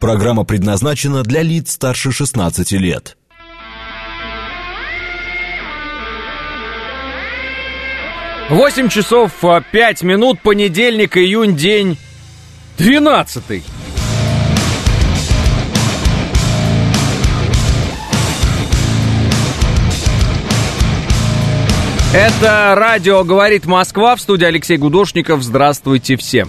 Программа предназначена для лиц старше 16 лет. Восемь часов а, пять минут, понедельник, июнь, день двенадцатый. Это радио «Говорит Москва» в студии Алексей Гудошников. Здравствуйте всем.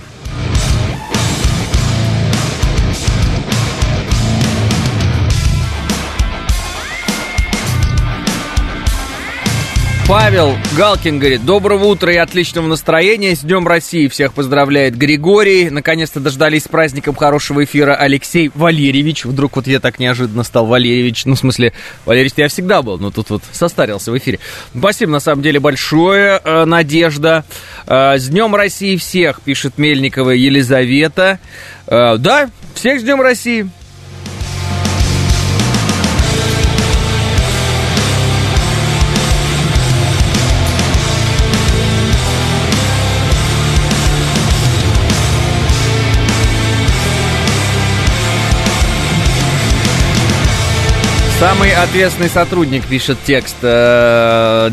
Павел Галкин говорит, доброго утра и отличного настроения. С Днем России всех поздравляет Григорий. Наконец-то дождались с праздником хорошего эфира Алексей Валерьевич. Вдруг вот я так неожиданно стал Валерьевич. Ну, в смысле, Валерьевич я всегда был, но тут вот состарился в эфире. Спасибо, на самом деле, большое, э, Надежда. Э, с Днем России всех, пишет Мельникова Елизавета. Э, да, всех с Днем России. Самый ответственный сотрудник пишет текст. Э,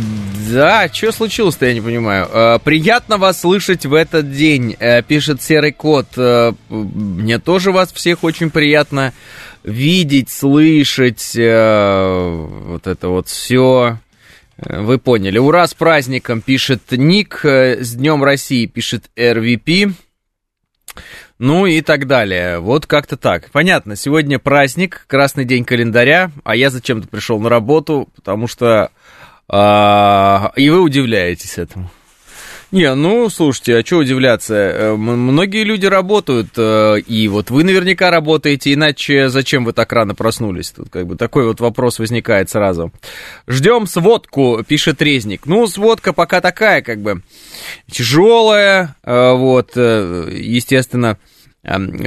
да, что случилось-то, я не понимаю. Э, приятно вас слышать в этот день, э, пишет Серый Кот. Мне тоже вас всех очень приятно видеть, слышать. Вот это вот все. Вы поняли. Ура с праздником, пишет Ник. С Днем России, пишет РВП. Ну и так далее. Вот как-то так. Понятно, сегодня праздник, красный день календаря, а я зачем-то пришел на работу, потому что... А, и вы удивляетесь этому. Не, ну, слушайте, а что удивляться? Э, многие люди работают, э, и вот вы наверняка работаете, иначе зачем вы так рано проснулись? Тут как бы такой вот вопрос возникает сразу. Ждем сводку, пишет Резник. Ну, сводка пока такая, как бы, тяжелая, э, вот, естественно,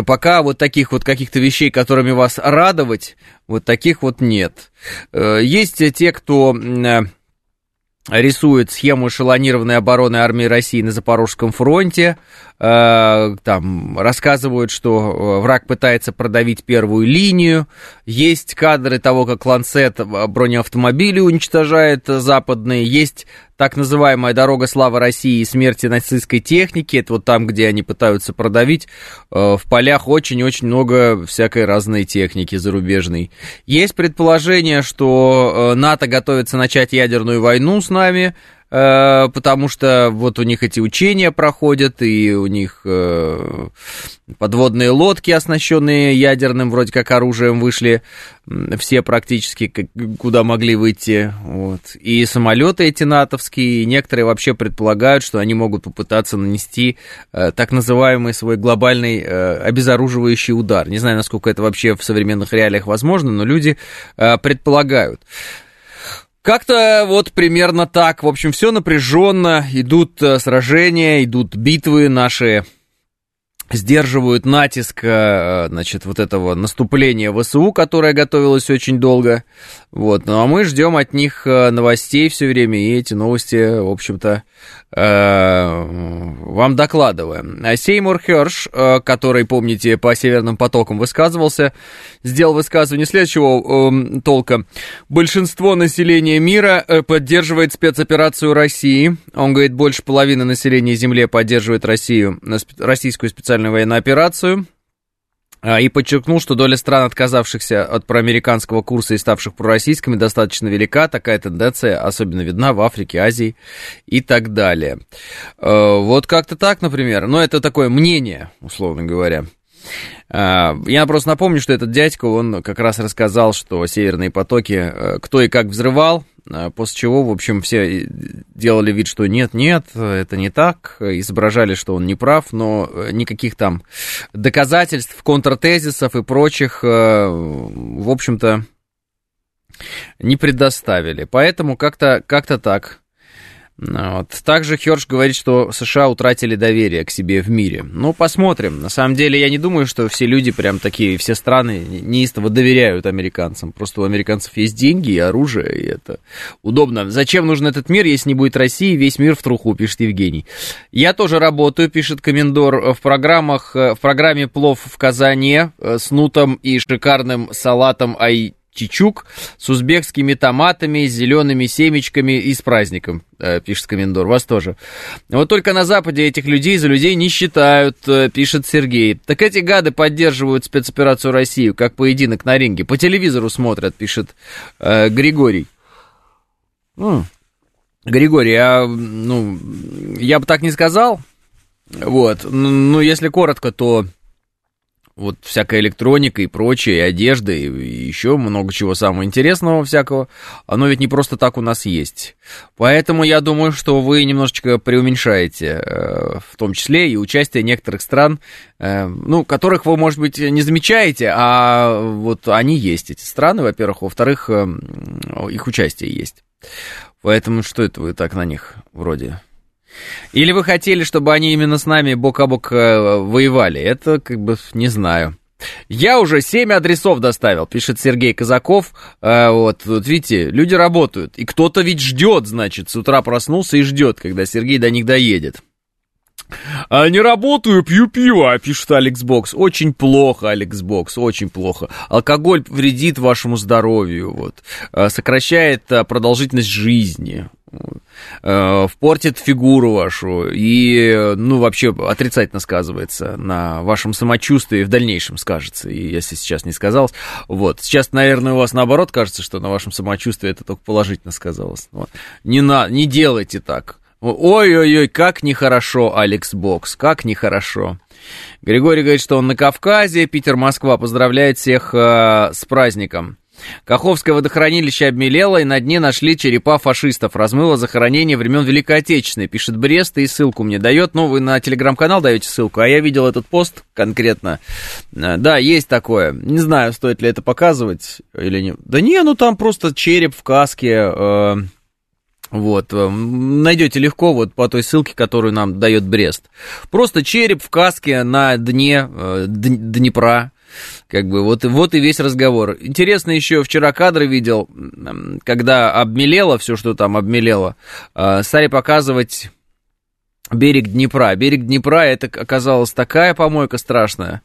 пока вот таких вот каких-то вещей, которыми вас радовать, вот таких вот нет. Есть те, кто рисует схему эшелонированной обороны армии России на Запорожском фронте. Э, там рассказывают, что э, враг пытается продавить первую линию. Есть кадры того, как Ланцет бронеавтомобили уничтожает западные. Есть так называемая «Дорога славы России» и смерти нацистской техники, это вот там, где они пытаются продавить, э, в полях очень-очень много всякой разной техники зарубежной. Есть предположение, что э, НАТО готовится начать ядерную войну с нами, Э, потому что вот у них эти учения проходят, и у них э, подводные лодки, оснащенные ядерным вроде как оружием, вышли все практически куда могли выйти. Вот. И самолеты эти натовские, и некоторые вообще предполагают, что они могут попытаться нанести э, так называемый свой глобальный обезоруживающий удар. Не знаю, насколько это вообще в современных реалиях возможно, но люди предполагают. Как-то вот примерно так. В общем, все напряженно, идут э, сражения, идут битвы наши сдерживают натиск, э, значит, вот этого наступления ВСУ, которое готовилось очень долго. Вот, ну а мы ждем от них э, новостей все время, и эти новости, в общем-то, Э, вам докладываем. Сеймур Херш, э, который, помните, по Северным потокам высказывался, сделал высказывание следующего э, толка. Большинство населения мира поддерживает спецоперацию России. Он говорит, больше половины населения Земли поддерживает Россию, российскую специальную военную операцию. А, и подчеркнул, что доля стран, отказавшихся от проамериканского курса и ставших пророссийскими, достаточно велика. Такая тенденция особенно видна в Африке, Азии и так далее. А, вот как-то так, например. Но это такое мнение, условно говоря. А, я просто напомню, что этот дядька, он как раз рассказал, что северные потоки э, кто и как взрывал, а, после чего, в общем, все делали вид, что нет, нет, это не так, изображали, что он не прав, но э, никаких там доказательств, контртезисов и прочих, э, в общем-то, не предоставили. Поэтому как-то как так. Вот. Также Херш говорит, что США утратили доверие к себе в мире. Ну, посмотрим. На самом деле, я не думаю, что все люди прям такие, все страны неистово доверяют американцам. Просто у американцев есть деньги и оружие, и это удобно. Зачем нужен этот мир, если не будет России, весь мир в труху, пишет Евгений. Я тоже работаю, пишет Комендор, в программах, в программе «Плов в Казане» с нутом и шикарным салатом ай чичук с узбекскими томатами, с зелеными семечками и с праздником, э, пишет Комендор. Вас тоже. Вот только на Западе этих людей за людей не считают, э, пишет Сергей. Так эти гады поддерживают спецоперацию Россию, как поединок на ринге. По телевизору смотрят, пишет э, Григорий. М-м. Григорий, а, ну, я бы так не сказал. Вот. Ну, если коротко, то вот всякая электроника и прочее, и одежда, и, еще много чего самого интересного всякого, оно ведь не просто так у нас есть. Поэтому я думаю, что вы немножечко преуменьшаете, э, в том числе и участие некоторых стран, э, ну, которых вы, может быть, не замечаете, а вот они есть, эти страны, во-первых, во-вторых, э, их участие есть. Поэтому что это вы так на них вроде или вы хотели, чтобы они именно с нами бок о бок э, воевали? Это как бы не знаю. Я уже семь адресов доставил, пишет Сергей Казаков. А, вот, вот видите, люди работают. И кто-то ведь ждет, значит, с утра проснулся и ждет, когда Сергей до них доедет. А не работаю, пью пиво, пишет Алекс Бокс. Очень плохо, Алекс Бокс, очень плохо. Алкоголь вредит вашему здоровью, вот. А, сокращает продолжительность жизни. Э, портит фигуру вашу и, ну, вообще отрицательно сказывается на вашем самочувствии, в дальнейшем скажется, и если сейчас не сказалось. Вот, сейчас, наверное, у вас наоборот кажется, что на вашем самочувствии это только положительно сказалось. Вот. Не, на, не делайте так. Ой-ой-ой, как нехорошо, Алекс Бокс, как нехорошо. Григорий говорит, что он на Кавказе, Питер-Москва поздравляет всех э, с праздником. Каховское водохранилище обмелело, и на дне нашли черепа фашистов. Размыло захоронение времен Великой Отечественной. Пишет Брест и ссылку мне дает. Ну, вы на телеграм-канал даете ссылку, а я видел этот пост конкретно. Э, да, есть такое. Не знаю, стоит ли это показывать или нет. Да не, ну там просто череп в каске. Э, вот, э, найдете легко вот по той ссылке, которую нам дает Брест. Просто череп в каске на дне э, Днепра. Как бы вот, вот и весь разговор. Интересно еще, вчера кадры видел, когда обмелело все, что там обмелело, а, стали показывать берег Днепра. Берег Днепра, это оказалась такая помойка страшная.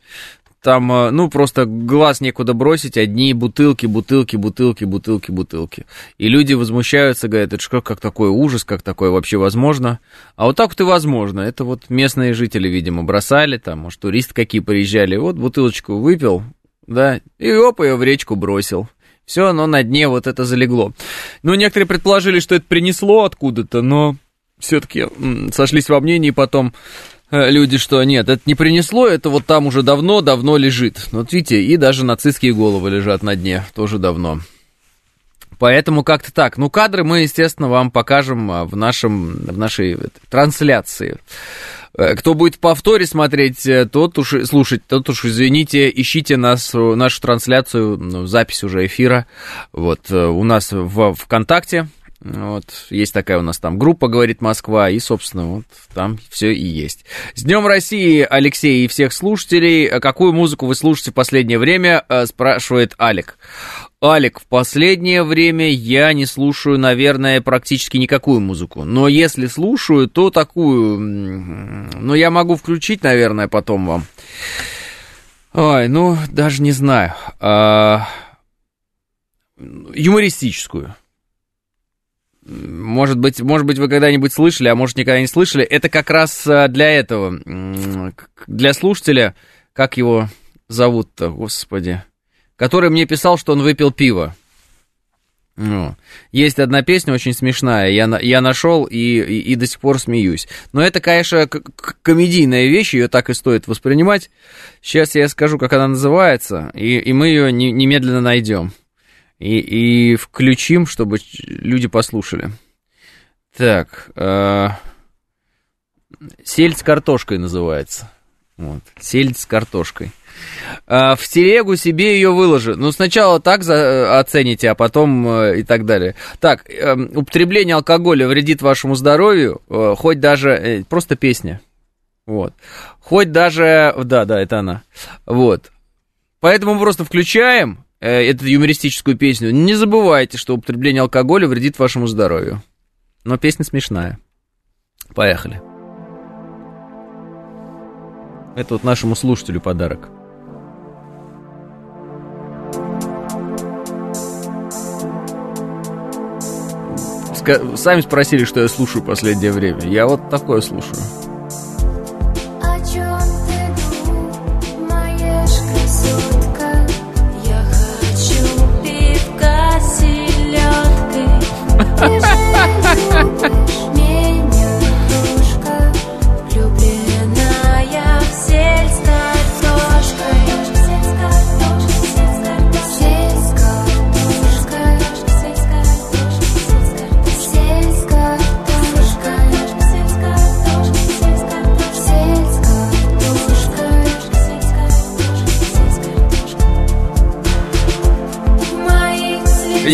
Там, э, ну, просто глаз некуда бросить, одни бутылки, бутылки, бутылки, бутылки, бутылки. И люди возмущаются, говорят, это что, как такой ужас, как такое вообще возможно? А вот так вот и возможно. Это вот местные жители, видимо, бросали, там, может, туристы какие приезжали, вот бутылочку выпил, да, и оп, ее в речку бросил. Все, оно на дне вот это залегло. Ну, некоторые предположили, что это принесло откуда-то, но все-таки сошлись во мнении потом люди, что нет, это не принесло, это вот там уже давно-давно лежит. Вот видите, и даже нацистские головы лежат на дне, тоже давно. Поэтому как-то так. Ну, кадры мы, естественно, вам покажем а, в, нашем, в нашей трансляции. Э, кто будет в повторе смотреть, э, тот уж, слушать, тот уж, извините, ищите нас, нашу трансляцию, ну, запись уже эфира, вот, у нас в ВКонтакте, вот, есть такая у нас там группа, говорит Москва, и, собственно, вот там все и есть. С Днем России, Алексей, и всех слушателей. Какую музыку вы слушаете в последнее время, э, спрашивает Алик. Алик, в последнее время я не слушаю, наверное, практически никакую музыку. Но если слушаю, то такую... Ну, я могу включить, наверное, потом вам. Ой, ну, даже не знаю. А... Юмористическую. Может быть, может быть, вы когда-нибудь слышали, а может, никогда не слышали. Это как раз э, для этого, для слушателя, как его зовут-то, господи, который мне писал, что он выпил пиво. Ну, есть одна песня очень смешная, я, я нашел и, и, и до сих пор смеюсь. Но это, конечно, комедийная вещь, ее так и стоит воспринимать. Сейчас я скажу, как она называется, и, и мы ее не, немедленно найдем и, и включим, чтобы люди послушали. Так, э, сельдь с картошкой называется. Вот, сельдь с картошкой. А, в телегу себе ее выложи. Ну, сначала так за, э, оцените, а потом э, и так далее. Так, э, употребление алкоголя вредит вашему здоровью, э, хоть даже... Э, просто песня. Вот. Хоть даже... Да, да, это она. Вот. Поэтому просто включаем э, эту юмористическую песню. Не забывайте, что употребление алкоголя вредит вашему здоровью. Но песня смешная. Поехали. Это вот нашему слушателю подарок. Сами спросили, что я слушаю в последнее время. Я вот такое слушаю.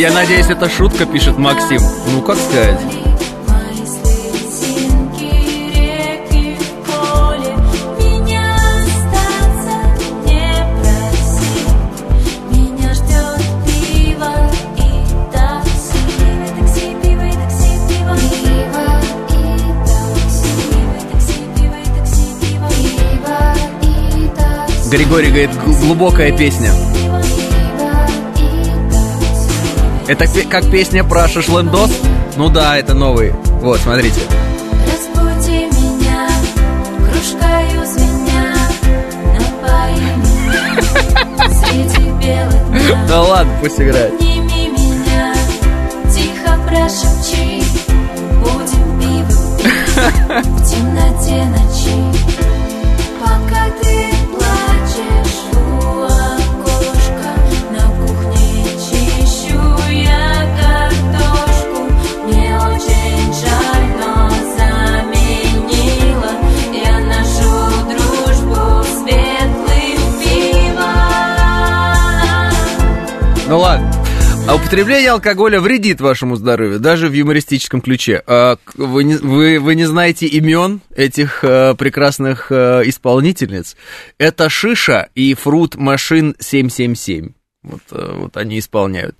Я надеюсь, это шутка, пишет Максим. Ну, как сказать? Григорий говорит, глубокая песня. Это как песня про шашлындос? Ну да, это новый. Вот, смотрите. Разбуди меня, кружкою звеня, напои меня среди бела дня. Да ладно, пусть играет. Обними меня, тихо прошепчи, будем пиво пить в темноте ночи. Пока ты плачешь Ну ладно. А употребление алкоголя вредит вашему здоровью, даже в юмористическом ключе. А, вы, не, вы, вы не знаете имен этих э, прекрасных э, исполнительниц? Это Шиша и Фрут Машин 777. Вот, э, вот они исполняют.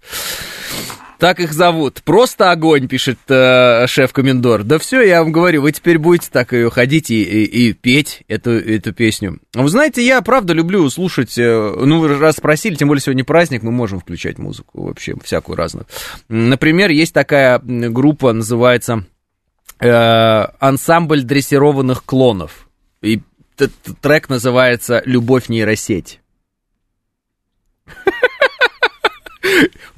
Так их зовут. Просто огонь, пишет э, шеф-комендор. Да все, я вам говорю, вы теперь будете так и ходить и, и- и петь эту, эту песню. Вы знаете, я правда люблю слушать, э, ну, раз спросили, тем более сегодня праздник, мы можем включать музыку вообще, всякую разную. Например, есть такая группа, называется э, «Ансамбль дрессированных клонов». И трек называется «Любовь нейросеть».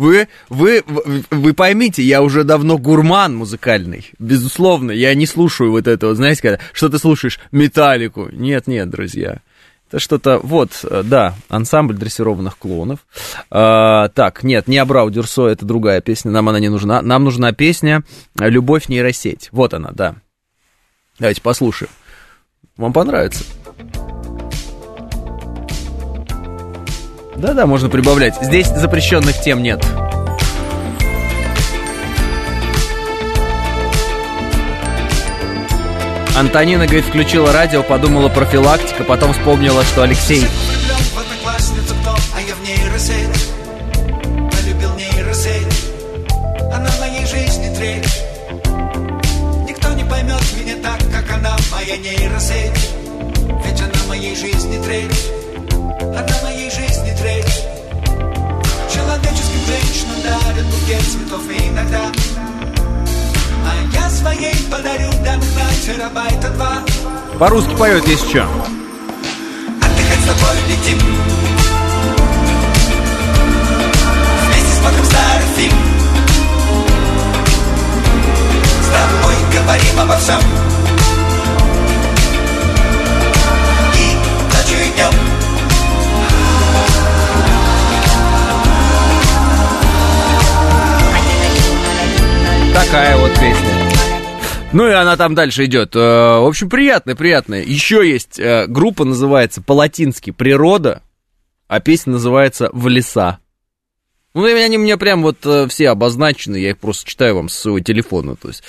Вы, вы, вы- поймите, я уже давно гурман музыкальный, безусловно, я не слушаю вот этого, знаете, когда, что ты слушаешь, металлику, нет, нет, друзья, это что-то, вот, э, да, ансамбль дрессированных клонов, А, так, нет, не Абрау Дюрсо, это другая песня, нам она не нужна, нам нужна песня «Любовь нейросеть», вот она, да, давайте послушаем, вам понравится. Да-да, можно прибавлять. Здесь запрещенных тем нет. Антонина, говорит, включила радио, подумала профилактика, потом вспомнила, что Алексей... Влюблен в одноклассницу букет цветов иногда А я своей подарю данных на терабайта два По-русски поет, если что. Отдыхать с тобой летим Вместе смотрим старый фильм С тобой говорим обо всем И ночью и днем Такая вот песня. Ну и она там дальше идет. Э, В общем, приятная, приятная. Еще есть э, группа, называется по-латински «Природа». а песня называется «В леса». Ну, и они меня прям вот э, все обозначены, я их просто читаю вам с своего телефона, то есть,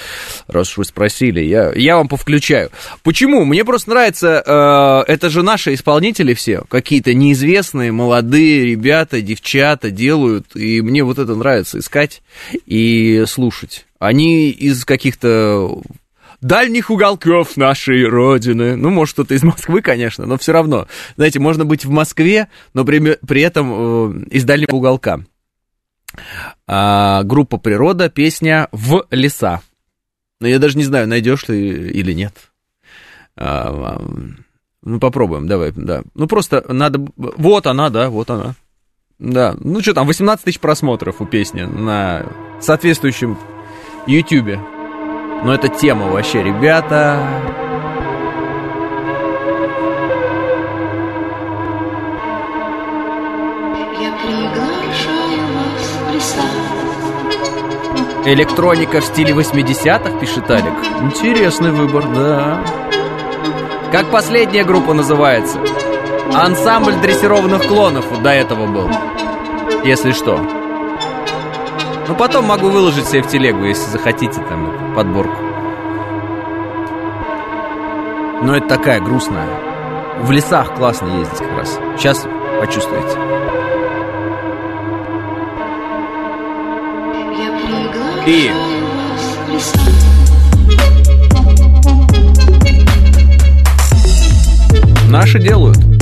раз уж вы спросили, я, я вам повключаю. Почему? Мне просто нравится, э, это же наши исполнители все, какие-то неизвестные, молодые ребята, девчата делают, и мне вот это нравится искать и слушать. Они из каких-то дальних уголков нашей родины. Ну, может, кто-то из Москвы, конечно, но все равно. Знаете, можно быть в Москве, но при, при этом э, из дальнего уголка. А, группа «Природа», песня «В леса». Но я даже не знаю, найдешь ты или нет. А, а, ну, попробуем, давай, да. Ну, просто надо... Вот она, да, вот она. Да, ну что там, 18 тысяч просмотров у песни на соответствующем Ютьюбе. Но это тема вообще, ребята. Электроника в стиле 80-х, пишет Алик. Интересный выбор, да. Как последняя группа называется? Ансамбль дрессированных клонов до этого был. Если что. Ну, потом могу выложить себе в телегу, если захотите, там, подборку. Но это такая грустная. В лесах классно ездить как раз. Сейчас почувствуете. И наши делают.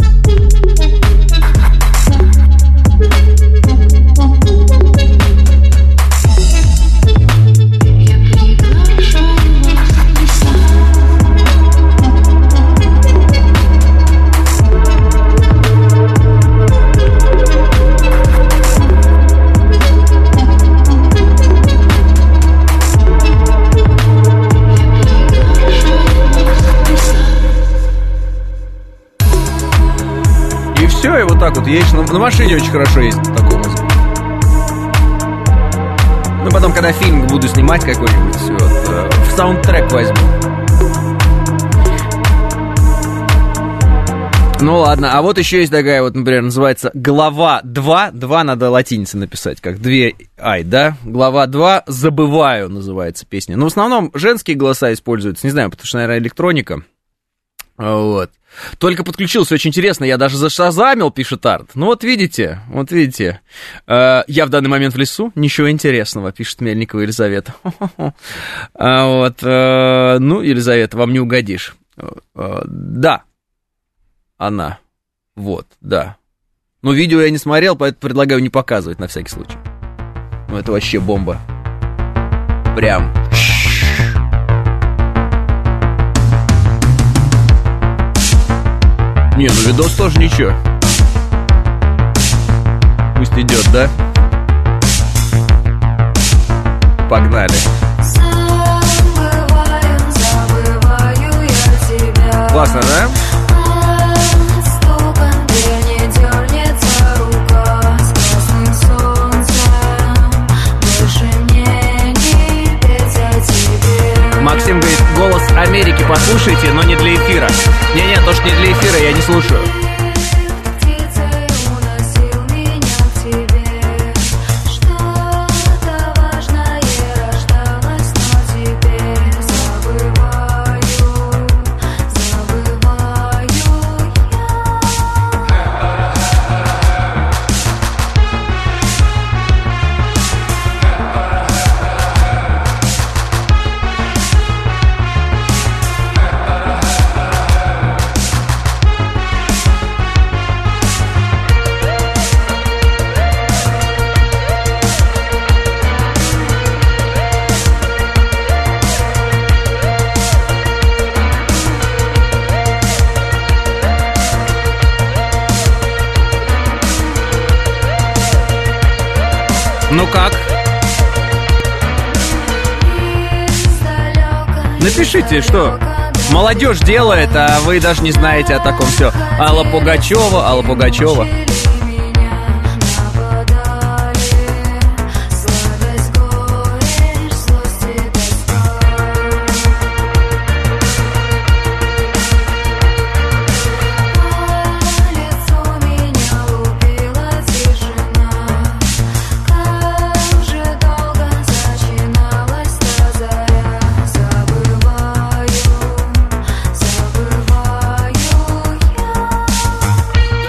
Все, и вот так вот едешь. На, на машине очень хорошо ездить в таком музыку. Ну, потом, когда фильм буду снимать какой-нибудь, вот, э, в саундтрек возьму. Ну ладно, а вот еще есть такая вот, например, называется «Глава 2». 2 надо латиницей написать, как две ай, да? «Глава 2. Забываю» называется песня. Но в основном женские голоса используются, не знаю, потому что, наверное, электроника. Вот. Только подключился, очень интересно, я даже зашазамил, пишет Арт. Ну вот видите, вот видите. Э, я в данный момент в лесу, ничего интересного, пишет Мельникова Елизавета. А вот, э, ну, Елизавета, вам не угодишь. Э, Да, она. Вот, да. Но видео я не смотрел, поэтому предлагаю не показывать на всякий случай. Ну, это вообще бомба. Прям. Не, ну видос тоже ничего. Пусть идет, да? Погнали. Забываю, забываю я тебя. Классно, да? Америки послушайте, но не для эфира. Не-не, то, что не для эфира, я не слушаю. Ну как? Напишите, что молодежь делает, а вы даже не знаете о таком все. Алла Пугачева, Алла Пугачева.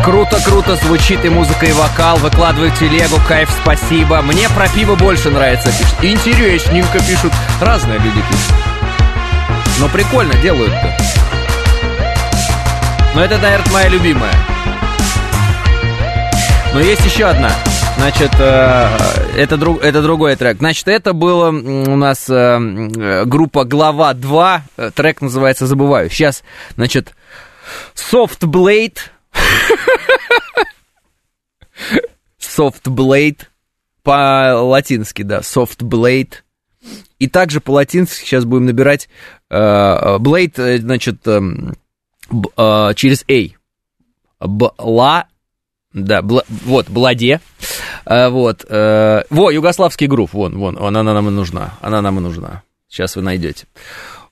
Круто-круто звучит и музыка, и вокал. Выкладывают телегу, кайф, спасибо. Мне про пиво больше нравится, пишут. Интересненько пишут. Разные люди пишут. Но прикольно делают-то. Но это, наверное, моя любимая. Но есть еще одна. Значит, э, это, друг, это другой трек. Значит, это было м, у нас э, м, группа Глава 2. Э, Трек называется Забываю. Сейчас, значит, Soft Blade. Soft Blade. По-латински, да. Soft Blade. И также по-латински сейчас будем набирать э, э, Blade, э, значит, б- э, через A. Бла, да, бла- вот, Бладе. Э, вот. э, во, югославский грув, вон, вон, вон, она нам и нужна. Она нам и нужна. Сейчас вы найдете.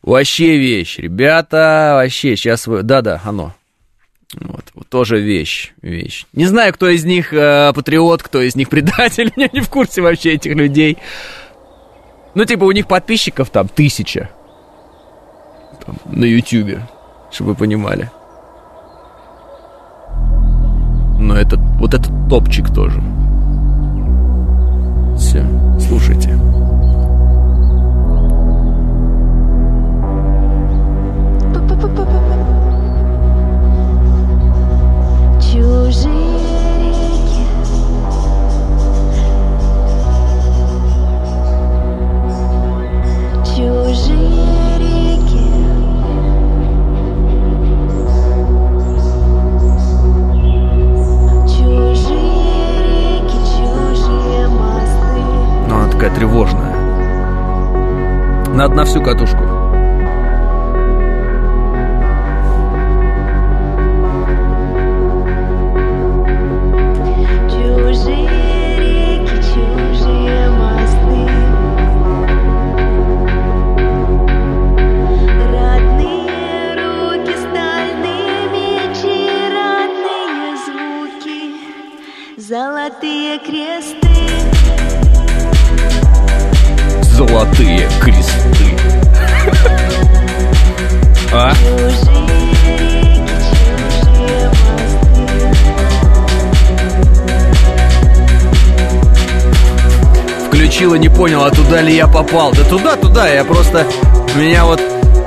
Вообще вещь, ребята, вообще, сейчас вы... Да-да, оно. Вот, вот тоже вещь, вещь. Не знаю, кто из них э, патриот, кто из них предатель, я не в курсе вообще этих людей. Ну, типа, у них подписчиков там тысяча. Там, на Ютьюбе, чтобы вы понимали. Но это, вот этот топчик тоже. Все, слушайте. Тревожная. Надо на всю катушку. Золотые кресты. А? Включила, не понял, а туда ли я попал? Да туда, туда, я просто... Меня вот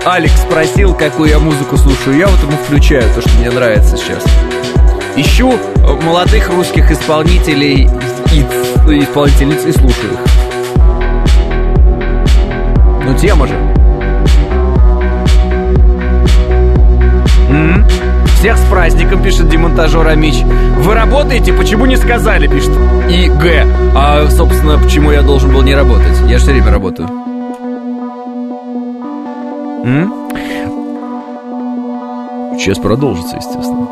Алекс спросил, какую я музыку слушаю. Я вот ему включаю то, что мне нравится сейчас. Ищу молодых русских исполнителей и исполнительниц и слушаю их. Ну, тема же. М? Всех с праздником, пишет демонтажер Амич. Вы работаете? Почему не сказали, пишет И Г. А, собственно, почему я должен был не работать? Я же все время работаю. М? Сейчас продолжится, естественно.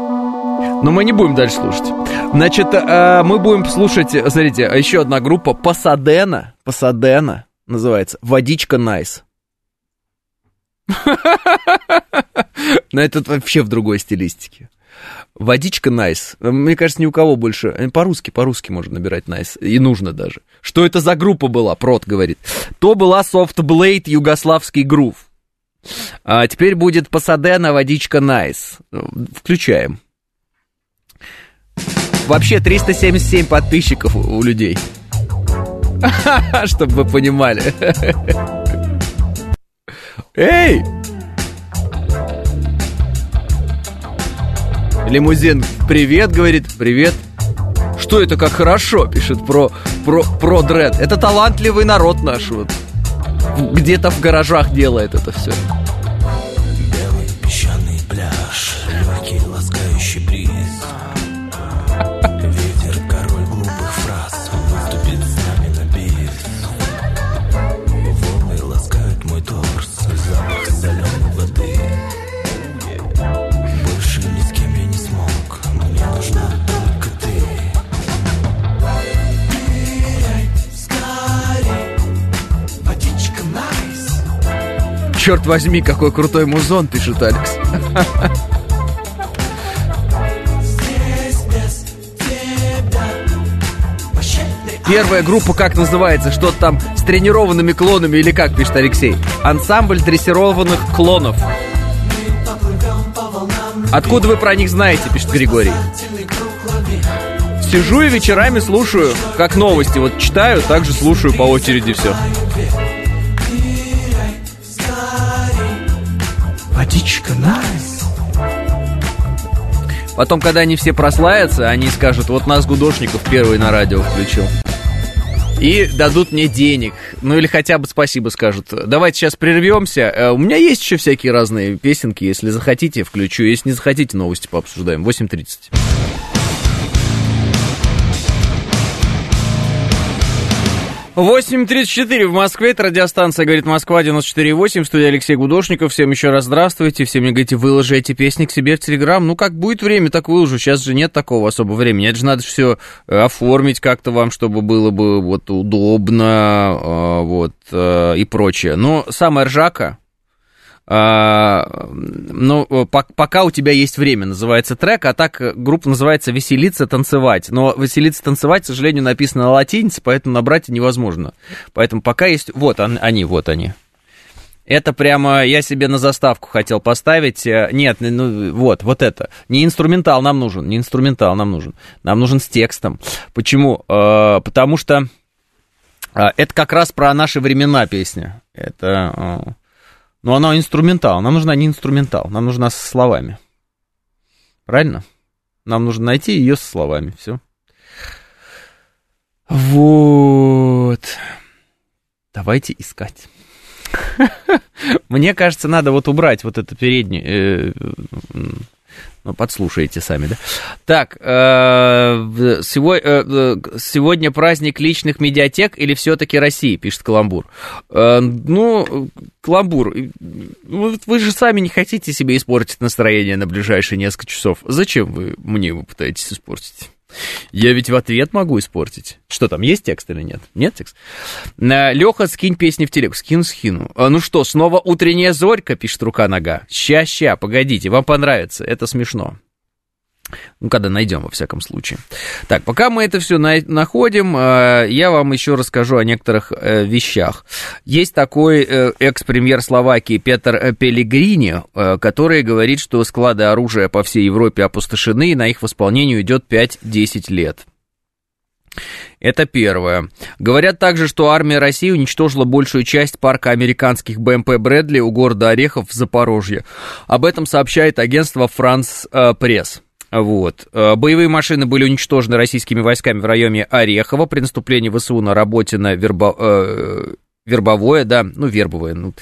Но мы не будем дальше слушать. Значит, э, мы будем слушать, э, смотрите, еще одна группа Пасадена. Пасадена называется. Водичка Найс. Но это вообще в другой стилистике. Водичка Найс. Мне кажется, ни у кого больше. э, По-русски, по-русски можно набирать Найс. И нужно даже. Что это за группа была? Прот говорит. То была Soft Blade югославский грув. А теперь будет Пасадена водичка Найс. Включаем. Вообще 377 подписчиков у у людей. Чтобы вы понимали. Эй! Лимузин, привет, говорит, привет. Что это как хорошо, пишет про, про, про Дред. Это талантливый народ наш вот. Где-то в гаражах делает это все. Черт возьми, какой крутой музон, пишет Алекс. Первая группа как называется? Что-то там с тренированными клонами или как, пишет Алексей? Ансамбль дрессированных клонов. Откуда вы про них знаете, пишет Григорий? Сижу и вечерами слушаю, как новости. Вот читаю, также слушаю по очереди все. Водичка, найс. Потом, когда они все прославятся, они скажут, вот нас Гудошников первый на радио включил. И дадут мне денег. Ну или хотя бы спасибо скажут. Давайте сейчас прервемся. Э, У меня есть еще всякие разные песенки. Если захотите, включу. Если не захотите, новости пообсуждаем. 8.30. 8.34 в Москве, это радиостанция «Говорит Москва» 94.8, в студии Алексей Гудошников. Всем еще раз здравствуйте, все мне говорите, выложи эти песни к себе в Телеграм. Ну, как будет время, так выложу. Сейчас же нет такого особо времени. Это же надо все оформить как-то вам, чтобы было бы вот удобно, э, вот, э, и прочее. Но самая ржака, ну, по- пока у тебя есть время, называется трек, а так э, группа называется «Веселиться, танцевать». Но «Веселиться, танцевать», к сожалению, написано на латинице, поэтому набрать невозможно. Поэтому пока есть... Вот он- они, вот они. Это прямо я себе на заставку хотел поставить. Э, Нет, ну вот, вот это. Не инструментал нам нужен, не инструментал нам нужен. Нам нужен с текстом. Почему? Э, Потому что это как раз про наши времена песня. Это... э, но она инструментал. Нам нужна не инструментал, нам нужна со словами. Правильно? Нам нужно найти ее со словами. Все. Вот. Давайте искать. Мне кажется, надо вот убрать вот это переднее. Ну, подслушаете сами, да? Так, э, э, сегодня праздник личных медиатек или все-таки России, пишет Каламбур. Э, Ну, Каламбур, ну, вы же сами не хотите себе испортить настроение на ближайшие несколько часов. Зачем вы мне его пытаетесь испортить? Я ведь в ответ могу испортить. Что там, есть текст или нет? Нет текст? Леха, скинь песни в телегу. Скину, скину. А, Ну что, снова утренняя зорька, пишет рука-нога. Ща-ща, погодите, вам понравится. Это смешно. Ну, когда найдем, во всяком случае. Так, пока мы это все находим, э, я вам еще расскажу о некоторых э, вещах. Есть такой э, экс-премьер Словакии Петр э, Пелегрини, э, который говорит, что склады оружия по всей Европе опустошены, и на их восполнение идет 5-10 лет. Это первое. Говорят также, что армия России уничтожила большую часть парка американских БМП Брэдли у города Орехов в Запорожье. Об этом сообщает агентство «Франс э, Пресс». Вот. Э, Боевые машины были уничтожены российскими войсками в районе Орехова при наступлении ВСУ на работе на вербо... э, Вербовое, да, ну, вербовое. Ну.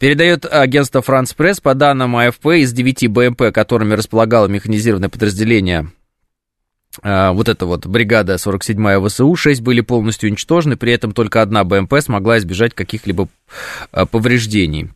Передает агентство «Франс Пресс». По данным АФП, из 9 БМП, которыми располагало механизированное подразделение а, вот эта вот бригада 47-я ВСУ, 6 были полностью уничтожены, при этом только одна БМП смогла избежать каких-либо повреждений.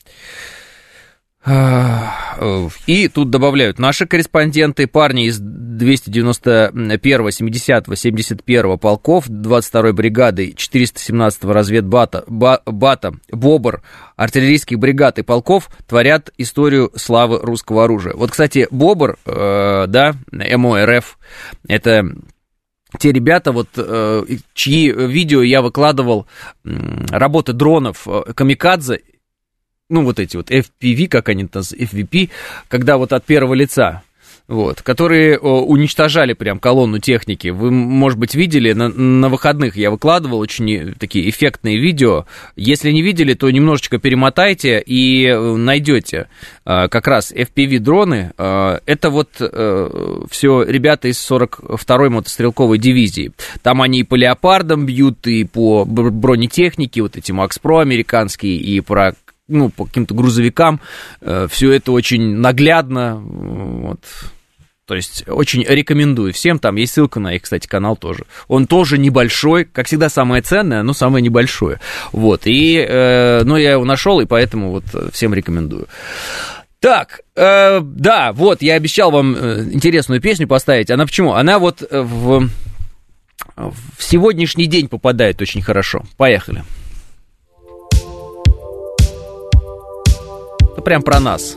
И тут добавляют, наши корреспонденты, парни из 291-го, 70-го, 71-го полков, 22-й бригады, 417-го разведбата, ба- бата, БОБР, артиллерийских бригад и полков творят историю славы русского оружия. Вот, кстати, БОБР, э, да, МОРФ, это те ребята, вот, э, чьи видео я выкладывал, работы дронов э, Камикадзе, ну, вот эти вот FPV, как они там, FVP, когда вот от первого лица, вот, которые о, уничтожали прям колонну техники. Вы, может быть, видели, на, на выходных я выкладывал очень э, такие эффектные видео. Если не видели, то немножечко перемотайте и э, найдете э, как раз FPV-дроны. Э, это вот все ребята из 42-й мотострелковой дивизии. Там они и по леопардам бьют, и по бр- бронетехнике, вот эти Макс Про американские, и про ну, по каким-то грузовикам. Все это очень наглядно. Вот. То есть очень рекомендую всем. Там есть ссылка на их, кстати, канал тоже. Он тоже небольшой, как всегда, самое ценное, но самое небольшое. Вот. И, э, ну, я его нашел, и поэтому вот всем рекомендую. Так, э, да, вот, я обещал вам э, интересную песню поставить. Она почему? Она вот э, в, в сегодняшний день попадает очень хорошо. Поехали. Прям про нас.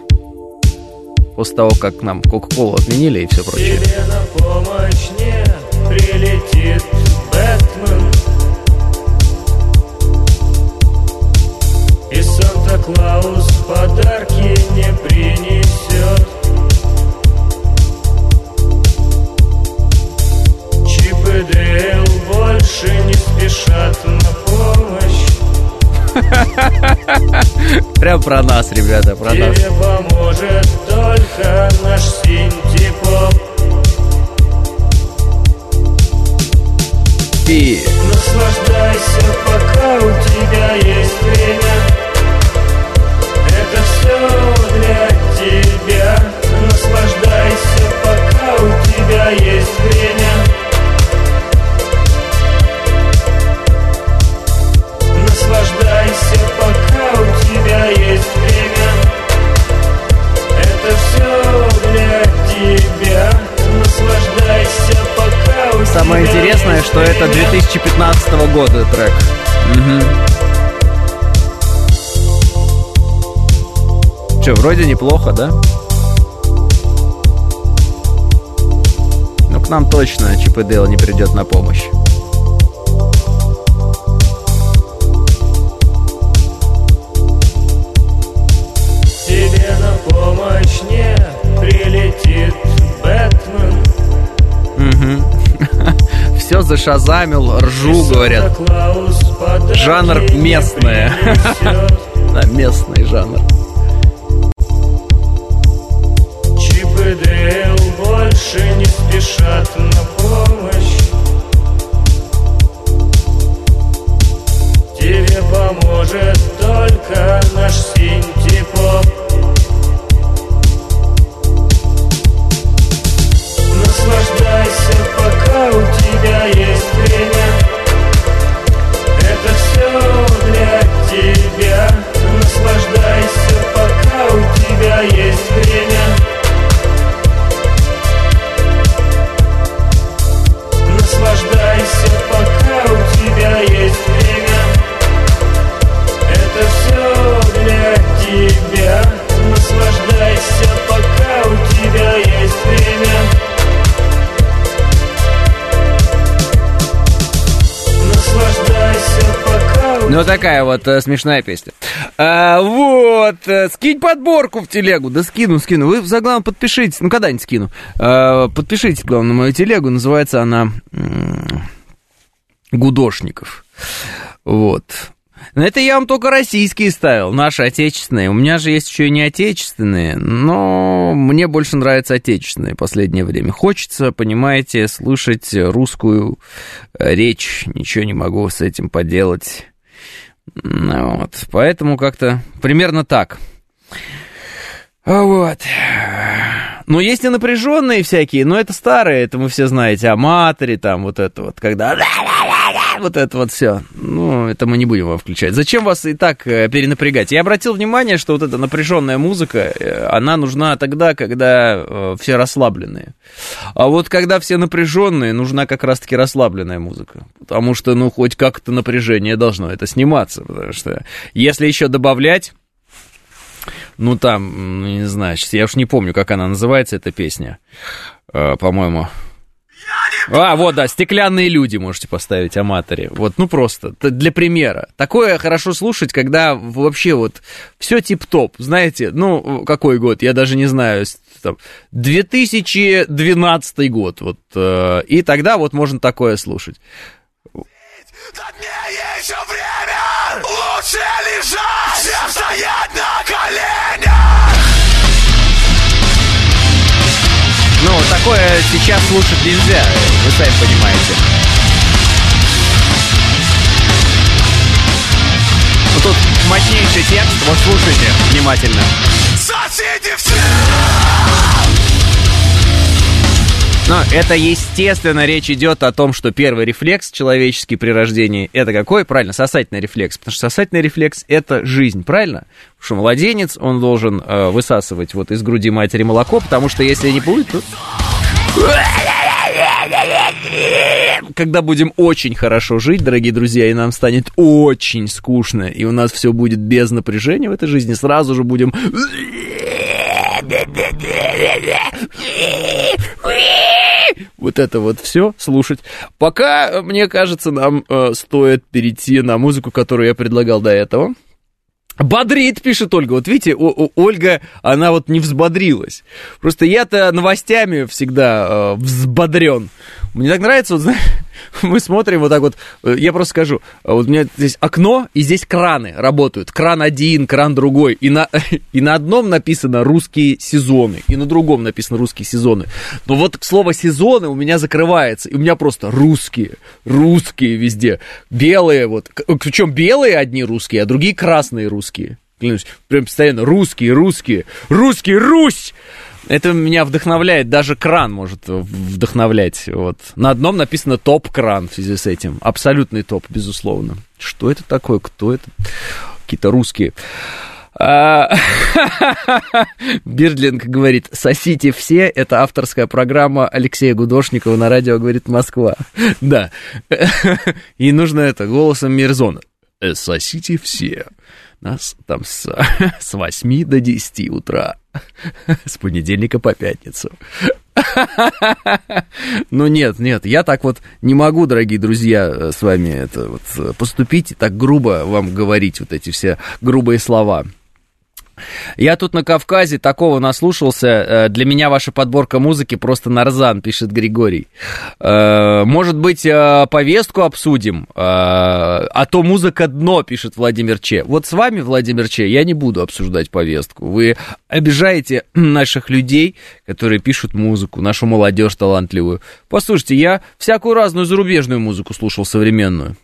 После того, как нам Кока-Колу отменили и все прочее. Тебе на помощь не прилетит Бэтмен. И Санта-Клаус подарки не принесет. Чип и Дейл больше не спешат на помощь. прям про нас, ребята, про нас. Тебе поможет только наш синтепоп. И Наслаждайся, пока у тебя есть время. Это все для тебя. Наслаждайся, пока у тебя есть время самое интересное, что это время. 2015 года трек. Че, вроде неплохо, да? Ну, к нам точно Чип и Дейл не придет на помощь. Все зашазамил, ржу, говорят. Жанр местное. Да, местный жанр. Дейл больше не спешат на помощь Тебе поможет только наш синтепоп такая вот э, смешная песня. А, вот, э, скинь подборку в телегу. Да скину, скину. Вы, за главное, подпишитесь. Ну, когда-нибудь скину. А, подпишитесь, главное, на мою телегу. Называется она «Гудошников». Вот. Но это я вам только российские ставил, наши отечественные. У меня же есть еще и не отечественные, но мне больше нравятся отечественные в последнее время. Хочется, понимаете, слышать русскую э, речь. Ничего не могу с этим поделать. Ну Вот, поэтому как-то примерно так. Вот. Ну, есть и напряженные всякие, но это старые, это мы все знаете, аматоре, там вот это вот, когда вот это вот все. Ну, это мы не будем вам включать. Зачем вас и так э, перенапрягать? Я обратил внимание, что вот эта напряженная музыка, э, она нужна тогда, когда э, все расслабленные. А вот когда все напряженные, нужна как раз-таки расслабленная музыка. Потому что, ну, хоть как-то напряжение должно это сниматься. Потому что если еще добавлять ну там, ну, не знаю, я уж не помню, как она называется, эта песня, по-моему. А, вот, да, «Стеклянные люди» можете поставить, аматоре. Вот, ну просто, для примера. Такое хорошо слушать, когда вообще вот все тип-топ, знаете, ну, какой год, я даже не знаю, с- там, 2012 год, вот, э, и тогда вот можно такое слушать. Над ней еще время Лучше лежать, стоять на коленях такое сейчас слушать нельзя, вы сами понимаете. Ну, тут мощнейший текст, вот слушайте внимательно. Соседи все Но это, естественно, речь идет о том, что первый рефлекс человеческий при рождении это какой? Правильно, сосательный рефлекс. Потому что сосательный рефлекс это жизнь, правильно? Потому что младенец, он должен э, высасывать вот из груди матери молоко, потому что если не будет, то... Когда будем очень хорошо жить, дорогие друзья, и нам станет очень скучно, и у нас все будет без напряжения в этой жизни, сразу же будем вот это вот все слушать. Пока, мне кажется, нам э, стоит перейти на музыку, которую я предлагал до этого. Бодрит, пишет Ольга. Вот видите, О- О- Ольга, она вот не взбодрилась. Просто я-то новостями всегда э, взбодрен. Мне так нравится, вот, знаешь, мы смотрим вот так вот, э, я просто скажу, э, вот у меня здесь окно, и здесь краны работают. Кран один, кран другой. И на, и на одном написано русские сезоны, и на другом написано русские сезоны. Но вот слово сезоны у меня закрывается, и у меня просто русские, русские везде. Белые вот, причем белые одни русские, а другие красные русские. Клянусь, прям постоянно русские, русские, русские, Русь! Это меня вдохновляет, даже кран может вдохновлять. Вот. На одном написано топ-кран в связи с этим. Абсолютный топ, безусловно. Что это такое? Кто это? Какие-то русские. А, Бирдлинг говорит, сосите все, это авторская программа Алексея Гудошникова на радио «Говорит Москва». Да, и нужно это голосом Мирзона. «Э, Сосите все. Нас там с, с 8 до 10 утра. С понедельника по пятницу. Ну нет, нет, я так вот не могу, дорогие друзья, с вами это вот поступить и так грубо вам говорить вот эти все грубые слова. Я тут на Кавказе такого наслушался. Э, Для меня ваша подборка музыки просто нарзан, пишет Григорий. Э, Может быть, э, повестку обсудим? А то музыка дно, пишет Владимир Че. Вот с вами, Владимир Че, я не буду обсуждать повестку. Вы обижаете наших людей, которые пишут музыку, нашу молодежь талантливую. Послушайте, я всякую разную зарубежную музыку слушал современную.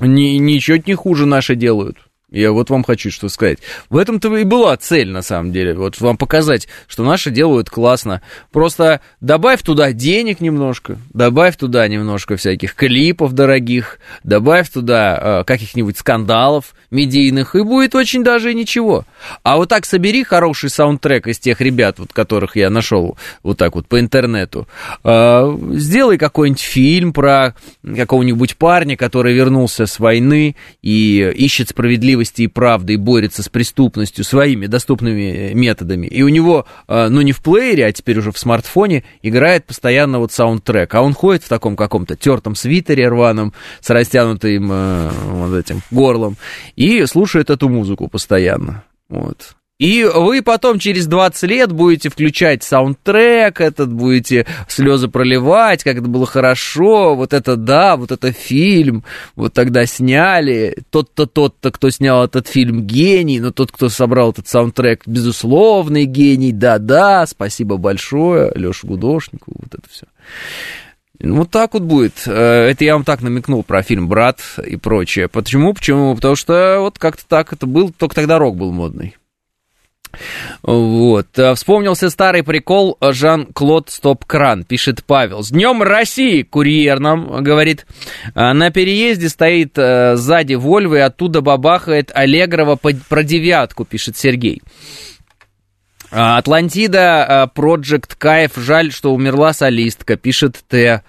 Ни, ничего не хуже наши делают. Я вот вам хочу что сказать. В этом-то и была цель, на самом деле. Вот вам показать, что наши делают классно. Просто добавь туда денег немножко, добавь туда немножко всяких клипов дорогих, добавь туда э, каких-нибудь скандалов медийных, и будет очень даже ничего. А вот так собери хороший саундтрек из тех ребят, вот которых я нашел вот так вот по интернету. Э, сделай какой-нибудь фильм про какого-нибудь парня, который вернулся с войны и ищет справедливость справедливости и правды и борется с преступностью своими доступными методами. И у него, ну не в плеере, а теперь уже в смартфоне, играет постоянно вот саундтрек. А он ходит в таком каком-то тертом свитере рваном с растянутым вот этим горлом и слушает эту музыку постоянно. Вот. И вы потом через 20 лет будете включать саундтрек этот, будете слезы проливать, как это было хорошо, вот это да, вот это фильм, вот тогда сняли, тот-то, тот-то, кто снял этот фильм, гений, но тот, кто собрал этот саундтрек, безусловный гений, да-да, спасибо большое, Леша Гудошнику, вот это все. Ну, вот так вот будет. Это я вам так намекнул про фильм «Брат» и прочее. Почему? Почему? Потому что вот как-то так это был, только тогда рок был модный. Вот. Вспомнился старый прикол Жан-Клод Стоп-Кран, пишет Павел. С Днем России, курьер нам говорит. На переезде стоит сзади Вольво и оттуда бабахает Аллегрова про девятку, пишет Сергей. Атлантида, Project Кайф, жаль, что умерла солистка, пишет Т.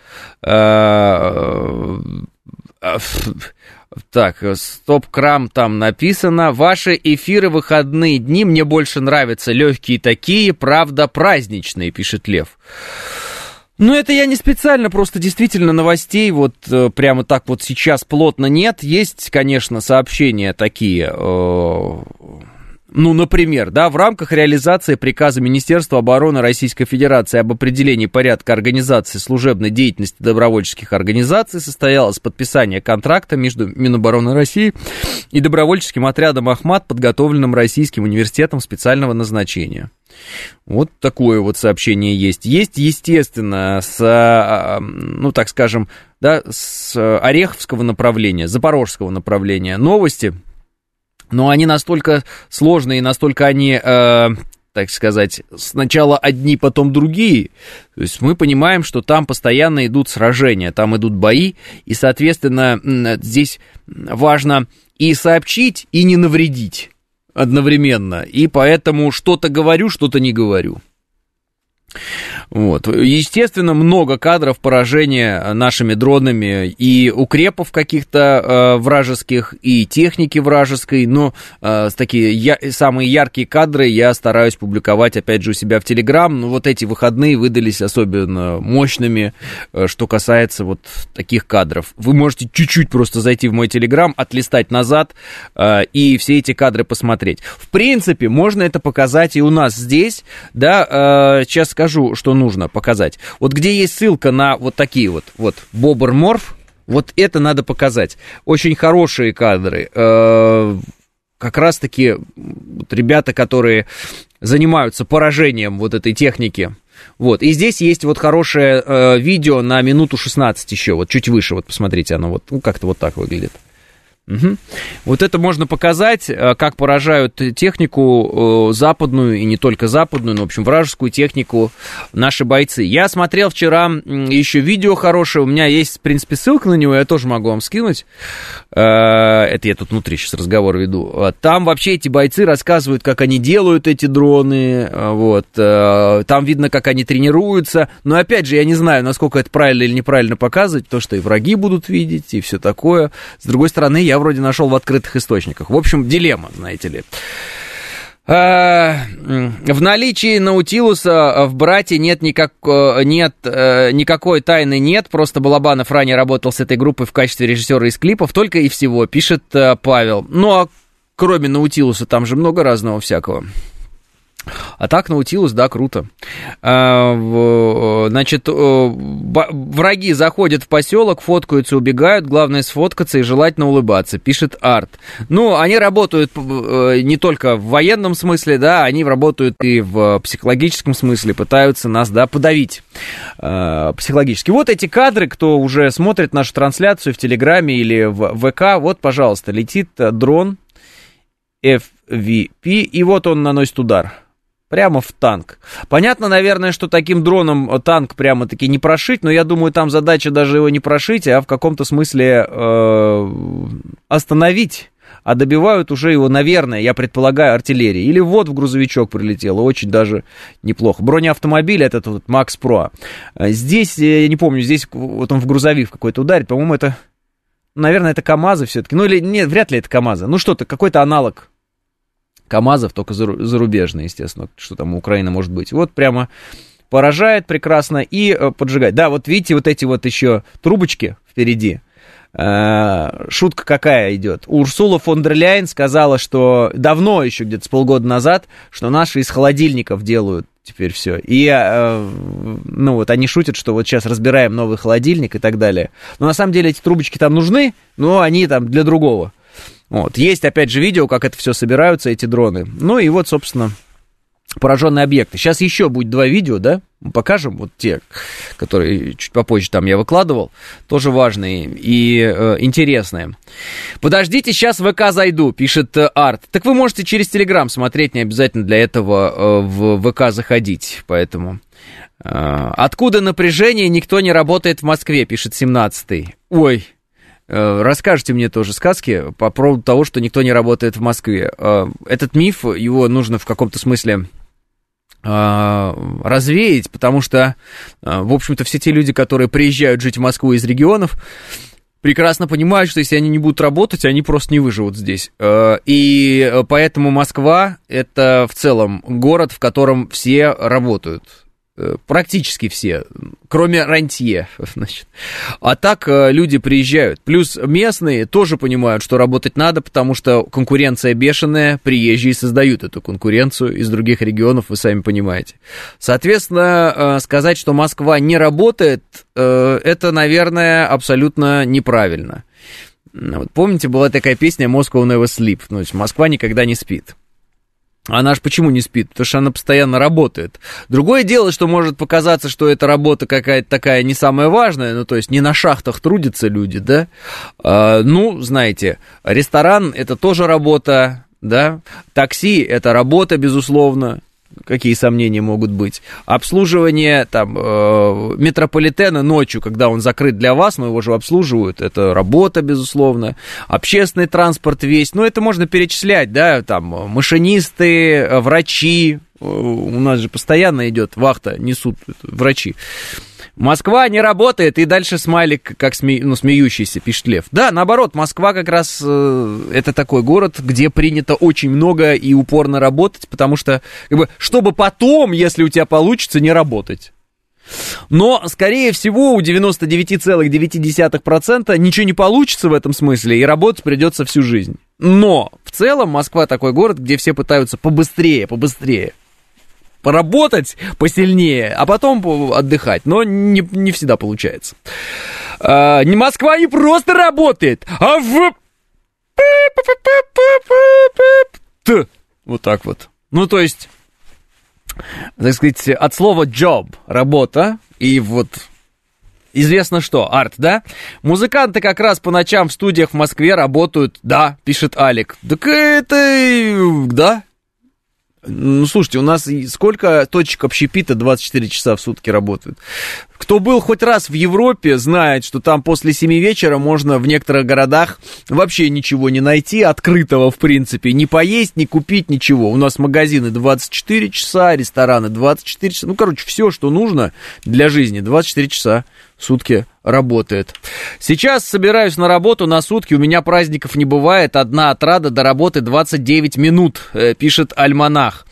Так, стоп-крам там написано. Ваши эфиры выходные дни мне больше нравятся. Легкие такие, правда, праздничные, пишет Лев. Ну, это я не специально, просто действительно новостей вот э, прямо так вот сейчас плотно нет. Есть, конечно, сообщения такие. Э, ну, например, да, в рамках реализации приказа Министерства обороны Российской Федерации об определении порядка организации служебной деятельности добровольческих организаций состоялось подписание контракта между Минобороны России и добровольческим отрядом «Ахмат», подготовленным Российским университетом специального назначения. Вот такое вот сообщение есть. Есть, естественно, с, а, ну, так скажем, да, с Ореховского направления, Запорожского направления новости – но они настолько сложные, настолько они, э, так сказать, сначала одни, потом другие. То есть мы понимаем, что там постоянно идут сражения, там идут бои, и, соответственно, здесь важно и сообщить, и не навредить одновременно. И поэтому что-то говорю, что-то не говорю. Вот. Естественно, много кадров поражения нашими дронами и укрепов каких-то э, вражеских, и техники вражеской, но э, такие я, самые яркие кадры я стараюсь публиковать, опять же, у себя в Телеграм. Но вот эти выходные выдались особенно мощными, э, что касается вот таких кадров. Вы можете чуть-чуть просто зайти в мой Телеграм, отлистать назад э, и все эти кадры посмотреть. В принципе, можно это показать и у нас здесь, да, э, сейчас скажу, что нужно показать. Вот где есть ссылка на вот такие вот, вот, Бобр Морф, вот это надо показать. Очень хорошие кадры. Э, как раз-таки вот ребята, которые занимаются поражением вот этой техники. Вот, и здесь есть вот хорошее э, видео на минуту 16 еще, вот чуть выше, вот посмотрите, оно вот, ну, как-то вот так выглядит. Мгм. Вот это можно показать, э, как поражают технику э, западную, и не только западную, но, в общем, вражескую технику наши бойцы. Я смотрел вчера еще видео хорошее, у меня есть, в принципе, ссылка на него, я тоже могу вам скинуть. Э, Это я тут внутри сейчас разговор веду. Там вообще эти бойцы рассказывают, как они делают эти дроны, вот. Там видно, как они тренируются, но, опять же, я не знаю, насколько это правильно или неправильно показывать, потому что и враги будут видеть, и все такое. С другой стороны, я вроде нашел в открытых источниках. В общем, дилемма, знаете ли. Э, В наличии Наутилуса в брате нет, никак, э, нет э, никакой тайны нет, просто Балабанов ранее работал с этой группой в качестве режиссера из клипов, только и всего, пишет Павел. Ну, а кроме Наутилуса там же много разного всякого. А так, Наутилус, да, круто. А, в- значит, э, враги заходят в поселок, фоткаются, убегают. Главное сфоткаться и желательно улыбаться, пишет Арт. Ну, они работают э, не только в военном смысле, да, они работают и в психологическом смысле, пытаются нас, да, подавить э, психологически. Вот эти кадры, кто уже смотрит нашу трансляцию в Телеграме или в ВК, вот, пожалуйста, летит э, дрон FVP, и вот он наносит удар. Прямо в танк. Понятно, наверное, что таким дроном э, танк прямо-таки не прошить, но я думаю, там задача даже его не прошить, а в каком-то смысле э, остановить. А добивают уже его, наверное, я предполагаю, артиллерии. Или вот в грузовичок прилетело, очень даже неплохо. Бронеавтомобиль этот вот Макс Про. Э, Здесь, э, я не помню, здесь вот он в грузовик какой-то ударит, по-моему, это, наверное, это КАМАЗы все-таки. Ну или нет, вряд ли это КАМАЗы. Ну что-то, какой-то аналог КАМАЗов, только зару- зарубежные, естественно, что там у Украины может быть. Вот прямо поражает прекрасно и э, поджигает. Да, вот видите, вот эти вот еще трубочки впереди. Э, Шутка какая идет. Урсула фон дер Ляйен сказала, что давно, еще где-то с полгода назад, что наши из холодильников делают теперь все. И, э, ну вот, они шутят, что вот сейчас разбираем новый холодильник и так далее. Но на самом деле эти трубочки там нужны, но они там для другого. Вот. Есть, опять же, видео, как это все собираются, эти дроны. Ну и вот, собственно, пораженные объекты. Сейчас еще будет два видео, да? Мы покажем, вот те, которые чуть попозже там я выкладывал, тоже важные и э, интересные. Подождите, сейчас в ВК зайду, пишет э, Арт. Так вы можете через Телеграм смотреть, не обязательно для этого э, в ВК заходить, поэтому... Э, Откуда напряжение, никто не работает в Москве, пишет 17-й. Ой, Расскажите мне тоже сказки по поводу того, что никто не работает в Москве. Э, Этот миф, его нужно в каком-то смысле э, развеять, потому что, э, в общем-то, все те люди, которые приезжают жить в Москву из регионов, прекрасно понимают, что если они не будут работать, они просто не выживут здесь. Э, И э, поэтому Москва — это в целом город, в котором все работают. Э, Практически все, кроме рантье, значит. А так э, люди приезжают. Плюс местные тоже понимают, что работать надо, потому что конкуренция бешеная, приезжие создают эту конкуренцию из других регионов, вы сами понимаете. Соответственно, э, сказать, что Москва не работает, это, наверное, абсолютно неправильно. Вот помните, была такая песня «Moscow never sleep», ну, то есть Москва никогда не спит. Она же почему не спит? Потому что она постоянно работает. Другое дело, что может показаться, что эта работа какая-то такая не самая важная, ну, то есть не на шахтах трудятся люди, да? А, ну, знаете, ресторан – это тоже работа, да? Такси – это работа, безусловно. Какие сомнения могут быть? Обслуживание там э, метрополитена ночью, когда он закрыт для вас, но его же обслуживают, это работа, безусловно. Общественный транспорт весь, ну это можно перечислять, да, там машинисты, э, врачи, э, у нас же постоянно идет вахта, несут э, врачи. Москва не работает, и дальше смайлик, как сме... ну, смеющийся, пишет Лев. Да, наоборот, Москва как раз э, это такой город, где принято очень много и упорно работать, потому что, как бы, чтобы потом, если у тебя получится, не работать. Но, скорее всего, у 99,9% ничего не получится в этом смысле, и работать придется всю жизнь. Но, в целом, Москва такой город, где все пытаются побыстрее, побыстрее. Поработать посильнее, а потом отдыхать. Но не, не всегда получается. А, не Москва не просто работает, а в... Вот так вот. Ну, то есть, так сказать, от слова job, работа, и вот Известно что, арт, да? Музыканты как раз по ночам в студиях в Москве работают, да, пишет Алик. Так это, да. Ну, слушайте, у нас сколько точек общепита 24 часа в сутки работают? Кто был хоть раз в Европе, знает, что там после 7 вечера можно в некоторых городах вообще ничего не найти, открытого в принципе, не поесть, не купить, ничего. У нас магазины 24 часа, рестораны 24 часа, ну, короче, все, что нужно для жизни, 24 часа сутки работает. Сейчас собираюсь на работу на сутки, у меня праздников не бывает, одна отрада до работы 29 минут, э, пишет Альманах.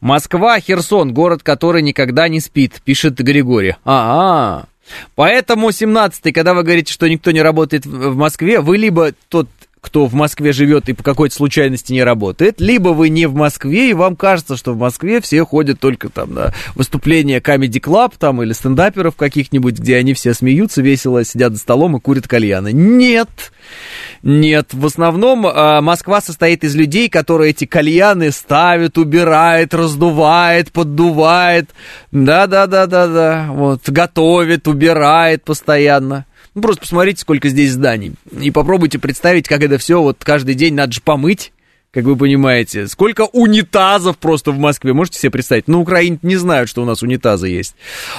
Москва, Херсон, город, который никогда не спит, пишет Григорий. А-а. Поэтому 17-й, когда вы говорите, что никто не работает в Москве, вы либо тот кто в Москве живет и по какой-то случайности не работает, либо вы не в Москве, и вам кажется, что в Москве все ходят только там на выступления Comedy Club там или стендаперов каких-нибудь, где они все смеются, весело сидят за столом и курят кальяны. Нет! Нет, в основном а, Москва состоит из людей, которые эти кальяны ставят, убирает, раздувает, поддувает. Да-да-да-да-да. Вот, готовит, убирает постоянно. Ну, просто посмотрите, сколько здесь зданий. И попробуйте представить, как это все вот каждый день надо же помыть. Как вы понимаете, сколько унитазов просто в Москве, можете себе представить? На Украине не знают, что у нас унитазы есть.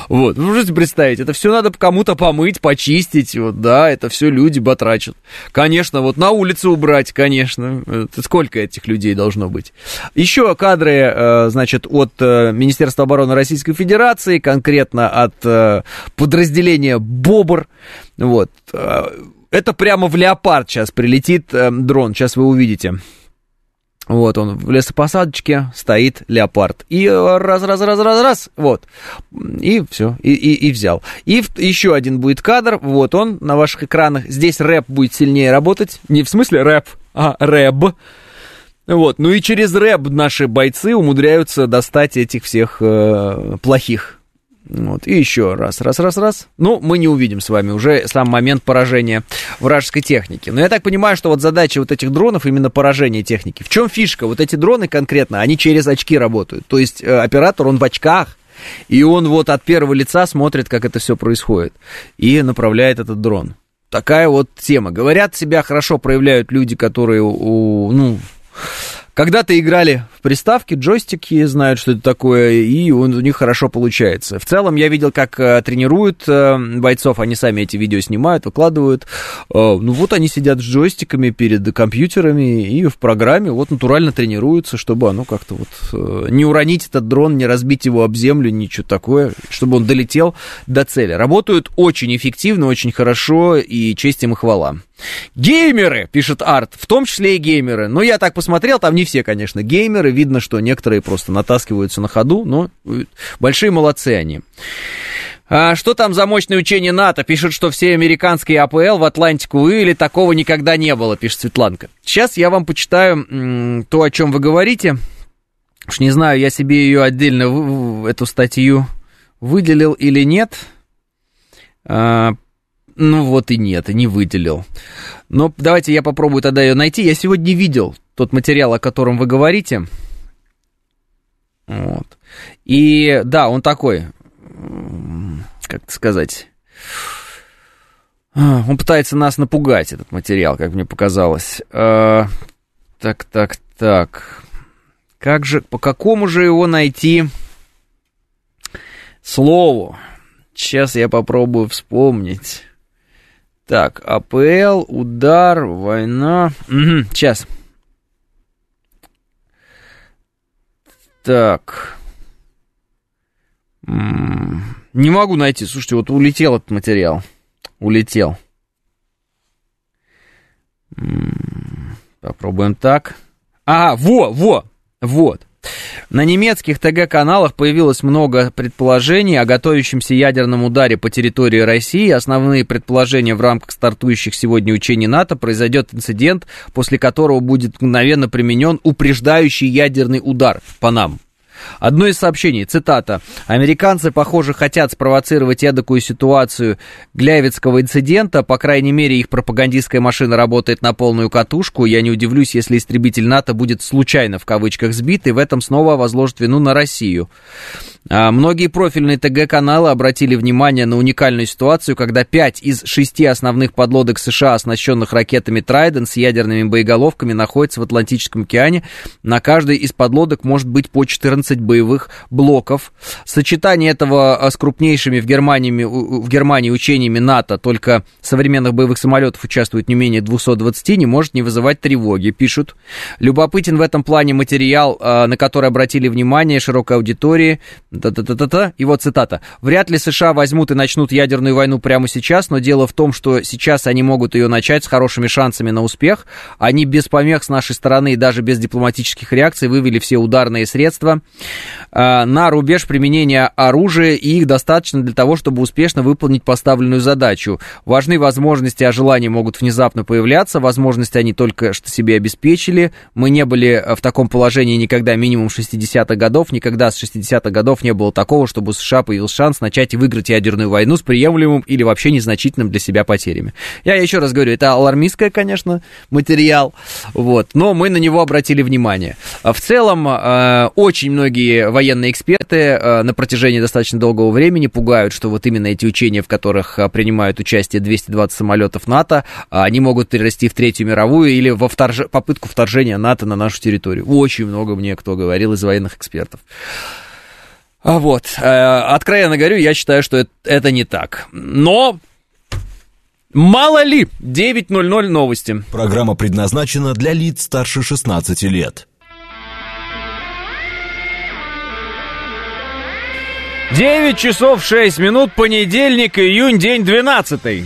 Вот, вы можете представить, это все надо кому-то помыть, почистить, вот, да, это все люди батрачат. Конечно, вот на улице убрать, конечно, это сколько этих людей должно быть. Еще кадры, э, значит, от э, Министерства обороны Российской Федерации, конкретно от э, подразделения «Бобр», вот. Это прямо в «Леопард» сейчас прилетит дрон, сейчас вы увидите. Вот он в лесопосадочке стоит леопард. И э, раз, раз, раз, раз, раз, вот. И все, и, и, и взял. И в- еще один будет кадр, вот он на ваших экранах. Здесь рэп будет сильнее работать. Не в смысле рэп, а рэб. Вот, ну и через рэп наши бойцы умудряются достать этих всех э, плохих. Вот, и еще раз, раз, раз, раз. Ну, мы не увидим с вами уже сам момент поражения вражеской техники. Но я так понимаю, что вот задача вот этих дронов именно поражение техники. В чем фишка? Вот эти дроны конкретно, они через очки работают. То есть э, оператор, он в очках, и он вот от первого лица смотрит, как это все происходит, и направляет этот дрон. Такая вот тема. Говорят, себя хорошо проявляют люди, которые, у- ну, когда-то играли в приставки, джойстики, знают, что это такое, и у них хорошо получается. В целом, я видел, как э, тренируют э, бойцов, они сами эти видео снимают, выкладывают. Э, ну вот они сидят с джойстиками перед компьютерами и в программе вот натурально тренируются, чтобы оно как-то вот не уронить этот дрон, не разбить его об землю, ничего такое, чтобы он долетел до цели. Работают очень эффективно, очень хорошо, и честь им и хвала. Геймеры, пишет Арт, в том числе и геймеры. Но я так посмотрел, там не все, конечно, геймеры. Видно, что некоторые просто натаскиваются на ходу, но э, большие молодцы они. А, что там за мощное учение НАТО? Пишет, что все американские АПЛ в Атлантику вывели, такого никогда не было, пишет Светланка. Сейчас я вам почитаю то, о чем вы говорите. Уж не знаю, я себе ее отдельно, эту статью выделил или нет. Ну вот и нет, не выделил. Но давайте я попробую тогда ее найти. Я сегодня видел тот материал, о котором вы говорите. Вот. И да, он такой, как сказать, а, он пытается нас напугать, этот материал, как мне показалось. А, Так, так, так. Как же, по какому же его найти слову? Сейчас я попробую вспомнить. Так, АПЛ, удар, война. Угу, сейчас. Так. Не могу найти. Слушайте, вот улетел этот материал. Улетел. Попробуем так. Ага, во, во, вот. На немецких ТГ-каналах появилось много предположений о готовящемся ядерном ударе по территории России. Основные предположения в рамках стартующих сегодня учений НАТО произойдет инцидент, после которого будет мгновенно применен упреждающий ядерный удар по нам. Одно из сообщений, цитата. «Американцы, похоже, хотят спровоцировать эдакую ситуацию Глявицкого инцидента. По крайней мере, их пропагандистская машина работает на полную катушку. Я не удивлюсь, если истребитель НАТО будет случайно, в кавычках, сбит, и в этом снова возложит вину на Россию». А, Многие профильные ТГ-каналы обратили внимание на уникальную ситуацию, когда пять из шести основных подлодок США, оснащенных ракетами Трайден с ядерными боеголовками, находятся в Атлантическом океане. На каждой из подлодок может быть по 14 боевых блоков. Сочетание этого а, с крупнейшими в Германии, в Германии учениями НАТО, только современных боевых самолетов участвует не менее 220, не может не вызывать тревоги, пишут. Любопытен в этом плане материал, а, на который обратили внимание широкой аудитории. Та-та-та-та-та. Вот цитата. «Вряд ли США возьмут и начнут ядерную войну прямо сейчас, но дело в том, что сейчас они могут ее начать с хорошими шансами на успех. Они без помех с нашей стороны и даже без дипломатических реакций вывели все ударные средства а, на рубеж применения оружия, и их достаточно для того, чтобы успешно выполнить поставленную задачу. Важны возможности, а желания могут внезапно появляться. Возможности они только что себе обеспечили. Мы не были э, в таком положении никогда минимум 60-х годов. Никогда с 60-х годов не было такого, чтобы у США появился шанс начать выиграть ядерную войну с приемлемым или вообще незначительным для себя потерями. Я еще раз говорю, это алармистское, конечно, материал, вот, но мы на него обратили внимание. В целом, э, очень многие военные эксперты э, на протяжении достаточно долгого времени пугают, что вот именно эти учения, в которых э, принимают участие 220 самолетов НАТО, а, они могут перерасти в Третью мировую или во вторж- попытку вторжения НАТО на нашу территорию. Очень много мне кто говорил из военных экспертов. А вот, э, откровенно говорю, я считаю, что это, это не так. Но мало ли, 9.00 новости. Программа предназначена для лиц старше 16 лет. 9 часов 6 минут, понедельник, июнь, день 12.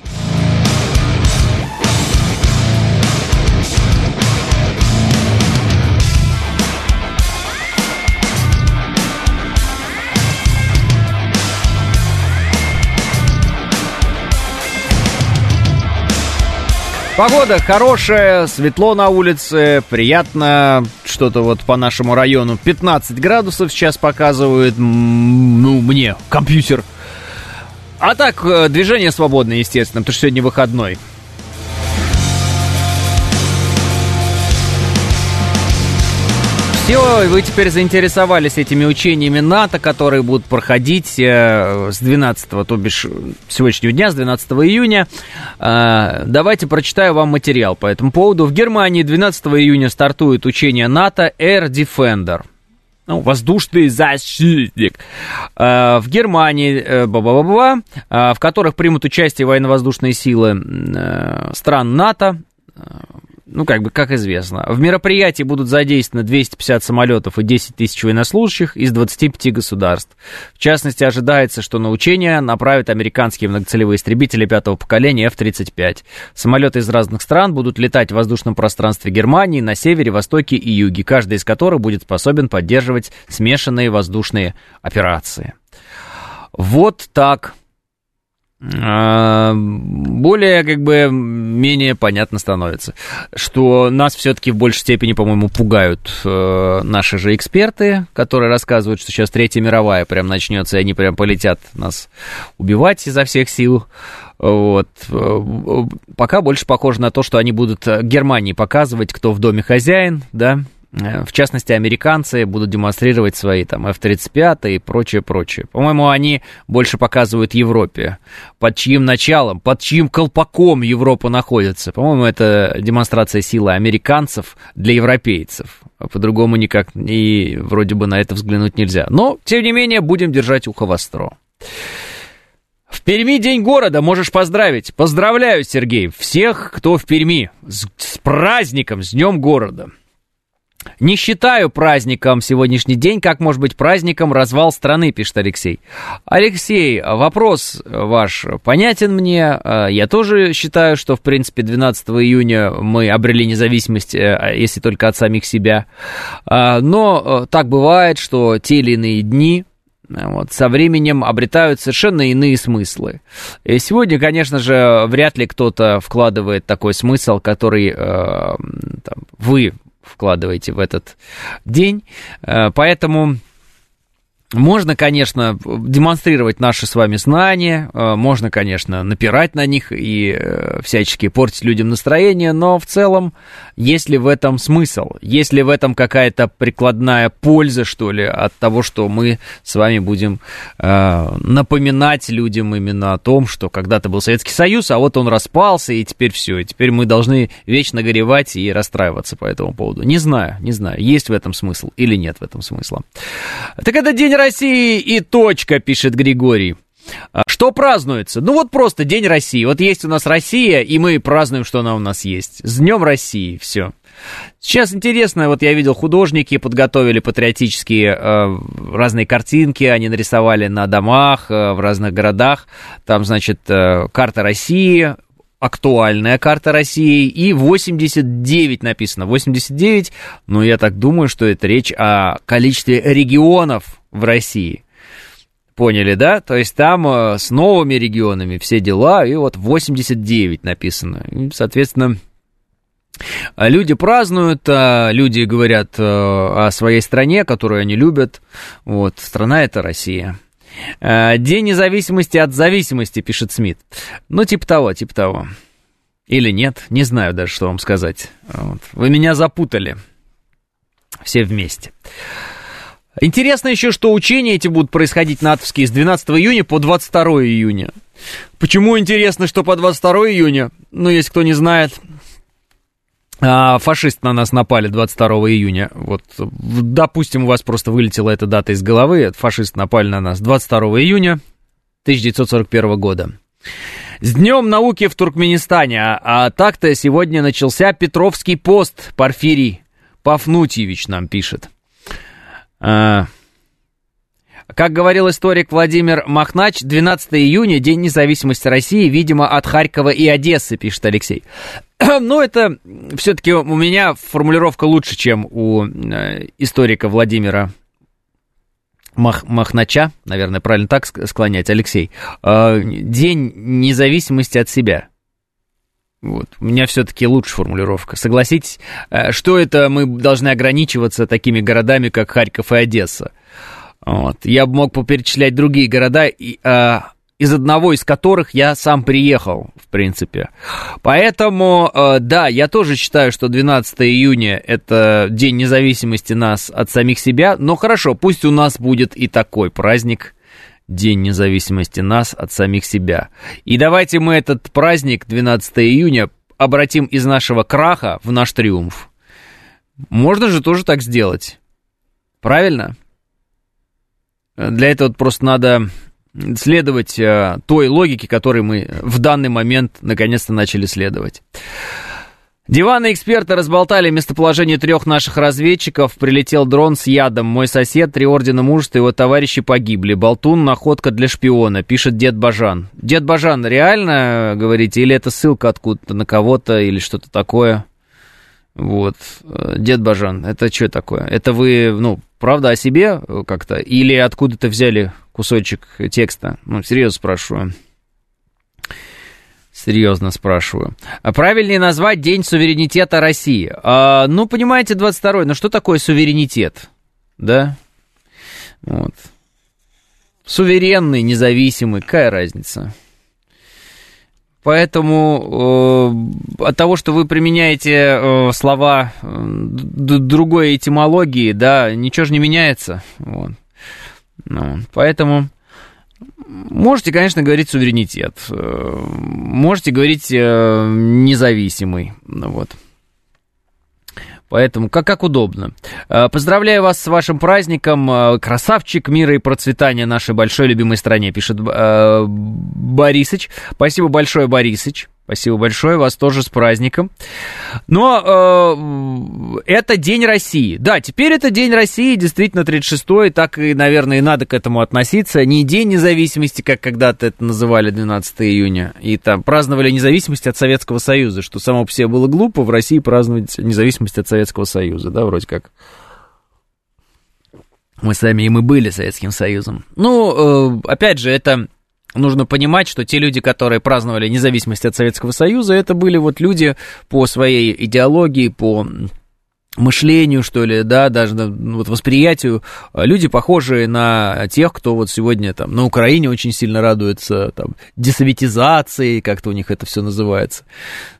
Погода хорошая, светло на улице, приятно, что-то вот по нашему району 15 градусов сейчас показывает, ну, мне, компьютер. А так, э, движение свободное, естественно, потому что сегодня выходной. Все, вы теперь заинтересовались этими учениями НАТО, которые будут проходить э, с 12, то бишь сегодняшнего дня, с 12 июня. Э, давайте прочитаю вам материал по этому поводу. В Германии 12 июня стартует учение НАТО Air Defender. Ну, воздушный защитник. Э, в Германии, э, ба-ба-ба-ба, э, в которых примут участие военно-воздушные силы э, стран НАТО, э, ну, как бы, как известно. В мероприятии будут задействованы 250 самолетов и 10 тысяч военнослужащих из 25 государств. В частности, ожидается, что на учения направят американские многоцелевые истребители пятого поколения F-35. Самолеты из разных стран будут летать в воздушном пространстве Германии на севере, востоке и юге, каждый из которых будет способен поддерживать смешанные воздушные операции. Вот так. А, более, как бы, менее понятно становится, что нас все-таки в большей степени, по-моему, пугают э, наши же эксперты, которые рассказывают, что сейчас Третья мировая прям начнется, и они прям полетят нас убивать изо всех сил. Вот. Э, Пока больше похоже на то, что они будут э, Германии показывать, кто в доме хозяин, да, в частности, американцы будут демонстрировать свои там F-35 и прочее, прочее. По-моему, они больше показывают Европе. Под чьим началом, под чьим колпаком Европа находится. По-моему, это демонстрация силы американцев для европейцев. А По-другому никак и вроде бы на это взглянуть нельзя. Но, тем не менее, будем держать ухо востро. В Перми День города, можешь поздравить. Поздравляю, Сергей, всех, кто в Перми. С, с праздником, с Днем города. Не считаю праздником сегодняшний день, как может быть праздником развал страны, пишет Алексей. Алексей, вопрос ваш понятен мне. Э, Я тоже считаю, что, в принципе, 12 июня мы обрели независимость, э, если только от самих себя. Э, Но так бывает, что те или иные дни вот, со временем обретают совершенно иные смыслы. И сегодня, конечно же, вряд ли кто-то вкладывает такой смысл, который э, там, вы вкладываете в этот день. Э, поэтому можно, конечно, демонстрировать наши с вами знания, э, можно, конечно, напирать на них и э, всячески портить людям настроение, но в целом, есть ли в этом смысл? Есть ли в этом какая-то прикладная польза, что ли, от того, что мы с вами будем э, напоминать людям именно о том, что когда-то был Советский Союз, а вот он распался, и теперь все, и теперь мы должны вечно горевать и расстраиваться по этому поводу. Не знаю, не знаю, есть в этом смысл или нет в этом смысла. Так это День России и точка, пишет Григорий. А Что празднуется? Ну вот просто День России. Вот есть у нас Россия, и мы празднуем, что она у нас есть. С Днем России, все. Сейчас интересно, вот я видел, художники подготовили патриотические э, разные картинки, они нарисовали на домах э, в разных городах. Там, значит, э, карта России, актуальная карта России, и 89 написано. 89, ну, я так думаю, что это речь о количестве регионов в России. Поняли, да? То есть там э, с новыми регионами все дела, и вот 89 написано. И, соответственно, Люди празднуют, а люди говорят э, о своей стране, которую они любят. Вот, страна это Россия. Э, День независимости от зависимости, пишет Смит. Ну, типа того, типа того. Или нет, не знаю даже, что вам сказать. Вот. Вы меня запутали. Все вместе. Интересно еще, что учения эти будут происходить натовские с 12 июня по 22 июня. Почему интересно, что по 22 июня? Ну, если кто не знает, а, фашисты на нас напали 22 июня. Вот, допустим, у вас просто вылетела эта дата из головы. Фашисты напали на нас 22 июня 1941 года. С Днем науки в Туркменистане. А, а так-то сегодня начался Петровский пост. Порфирий Пафнутьевич нам пишет. А, как говорил историк Владимир Махнач, 12 июня, День независимости России, видимо, от Харькова и Одессы, пишет Алексей. Ну, это все-таки у меня формулировка лучше, чем у э, историка Владимира Мах, Махнача, наверное, правильно так ск- склонять, Алексей. Э, День независимости от себя. Вот. У меня все-таки лучше формулировка. Согласитесь, э, что это мы должны ограничиваться такими городами, как Харьков и Одесса? Вот. Я бы мог поперечислять другие города, и, а, из одного из которых я сам приехал, в принципе. Поэтому, э, да, я тоже считаю, что 12 июня это День независимости нас от самих себя. Но хорошо, пусть у нас будет и такой праздник. День независимости нас от самих себя. И давайте мы этот праздник 12 июня обратим из нашего краха в наш триумф. Можно же тоже так сделать. Правильно? Для этого просто надо следовать э, той логике, которой мы в данный момент наконец-то начали следовать. Диваны эксперты разболтали местоположение трех наших разведчиков. Прилетел дрон с ядом. Мой сосед, три ордена мужества, его товарищи погибли. Болтун, находка для шпиона, пишет дед Бажан. Дед Бажан, реально, э, говорите, или это ссылка откуда-то на кого-то, или что-то такое? Вот, Э, дед Бажан, это что такое? Это вы, ну, правда о себе э, как-то? Или откуда-то взяли кусочек текста? Ну, серьезно спрашиваю. Серьезно спрашиваю. А правильнее назвать День суверенитета России? А, ну, понимаете, 22-й, ну что такое суверенитет? Да? Вот. Суверенный, независимый, какая разница? Поэтому э, от того, что вы применяете э, слова э, другой этимологии, да, ничего же не меняется. Вот. Ну, поэтому можете, конечно, говорить суверенитет, э, можете говорить э, независимый, ну вот. Поэтому как, как удобно. Э, Поздравляю вас с вашим праздником. Красавчик мира и процветания нашей большой любимой стране, пишет Борисыч. Спасибо большое, Борисыч. Спасибо большое, вас тоже с праздником. Но э, это День России. Да, теперь это День России, действительно, 36-й, так и, наверное, и надо к этому относиться. Не День независимости, как когда-то это называли 12 июня, и там праздновали независимость от Советского Союза, что само по себе было глупо, в России праздновать независимость от Советского Союза, да, вроде как. Мы сами и были Советским Союзом. Ну, э, опять же, это нужно понимать, что те люди, которые праздновали независимость от Советского Союза, это были вот люди по своей идеологии, по мышлению, что ли, да, даже ну, вот восприятию, э, люди похожие на тех, кто вот сегодня там на Украине очень сильно радуется там десоветизации, как-то у них это все называется.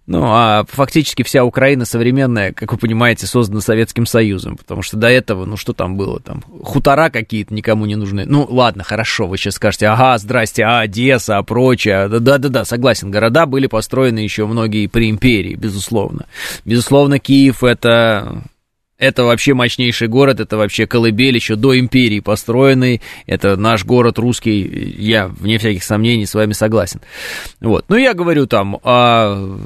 Ну, а фактически вся Украина современная, как вы понимаете, создана Советским Союзом, потому что до этого, ну, что там было, там, хутора какие-то никому не нужны. Ну, ладно, хорошо, вы сейчас скажете, ага, здрасте, а Одесса, а прочее. Да-да-да, согласен, города были построены еще многие при империи, безусловно. Безусловно, Киев это это вообще мощнейший город, это вообще колыбель еще до империи построенный, это наш город русский, я, вне всяких сомнений, с вами согласен. Вот, ну я говорю там о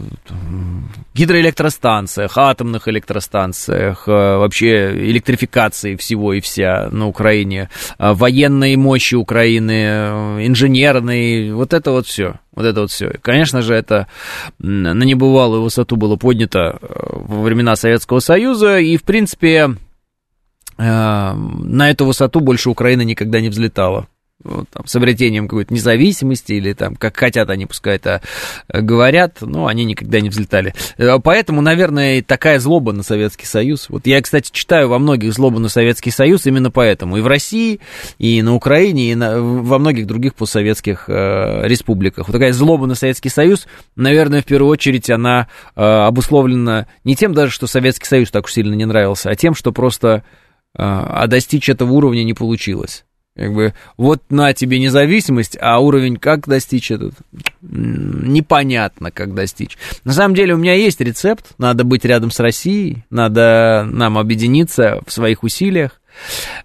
гидроэлектростанциях, атомных электростанциях, э, вообще электрификации всего и вся на Украине, э, военной мощи Украины, э, инженерной, вот это вот все. Вот это вот все. Конечно же, это на небывалую высоту было поднято во времена Советского Союза, и, в принципе, на эту высоту больше Украина никогда не взлетала вот, там, с обретением какой-то независимости, или там, как хотят они, пускай это э, говорят, но они никогда не взлетали. Э, поэтому, наверное, такая злоба на Советский Союз. Вот я, кстати, читаю во многих злобу на Советский Союз именно поэтому. И в России, и на Украине, и на, во многих других постсоветских э, республиках. Вот такая злоба на Советский Союз, наверное, в первую очередь, она э, обусловлена не тем даже, что Советский Союз так уж сильно не нравился, а тем, что просто э, а достичь этого уровня не получилось. Как бы, вот на тебе независимость, а уровень как достичь этот? Непонятно, как достичь. На самом деле у меня есть рецепт, надо быть рядом с Россией, надо нам объединиться в своих усилиях,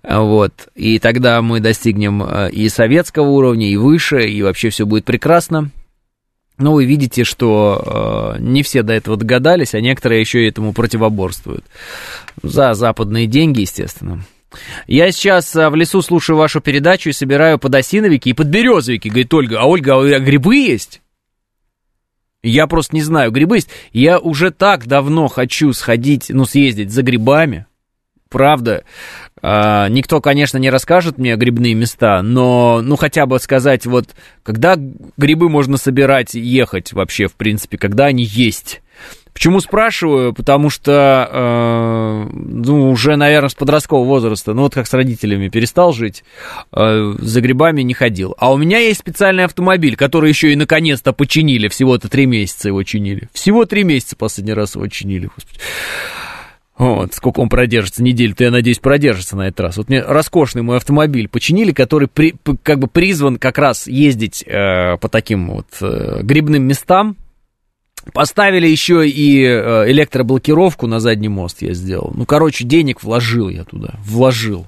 вот, и тогда мы достигнем э, и советского уровня, и выше, и вообще все будет прекрасно. Но вы видите, что э, не все до этого догадались, а некоторые еще и этому противоборствуют. За западные деньги, естественно. Я сейчас а, в лесу слушаю вашу передачу и собираю подосиновики и подберезовики, говорит Ольга. А Ольга, а грибы есть? Я просто не знаю, грибы есть. Я уже так давно хочу сходить, ну, съездить за грибами. Правда, а, никто, конечно, не расскажет мне грибные места, но, ну, хотя бы сказать, вот, когда грибы можно собирать, ехать вообще, в принципе, когда они есть. Почему спрашиваю? Потому что, э, ну, уже, наверное, с подросткового возраста, ну, вот как с родителями перестал жить, э, за грибами не ходил. А у меня есть специальный автомобиль, который еще и наконец-то починили, всего-то три месяца его чинили. Всего три месяца последний раз его чинили, господи. Вот, сколько он продержится, неделю-то, я надеюсь, продержится на этот раз. Вот мне роскошный мой автомобиль починили, который при, как бы призван как раз ездить э, по таким вот э, грибным местам, Поставили еще и э, электроблокировку на задний мост я сделал. Ну, короче, денег вложил я туда. Вложил.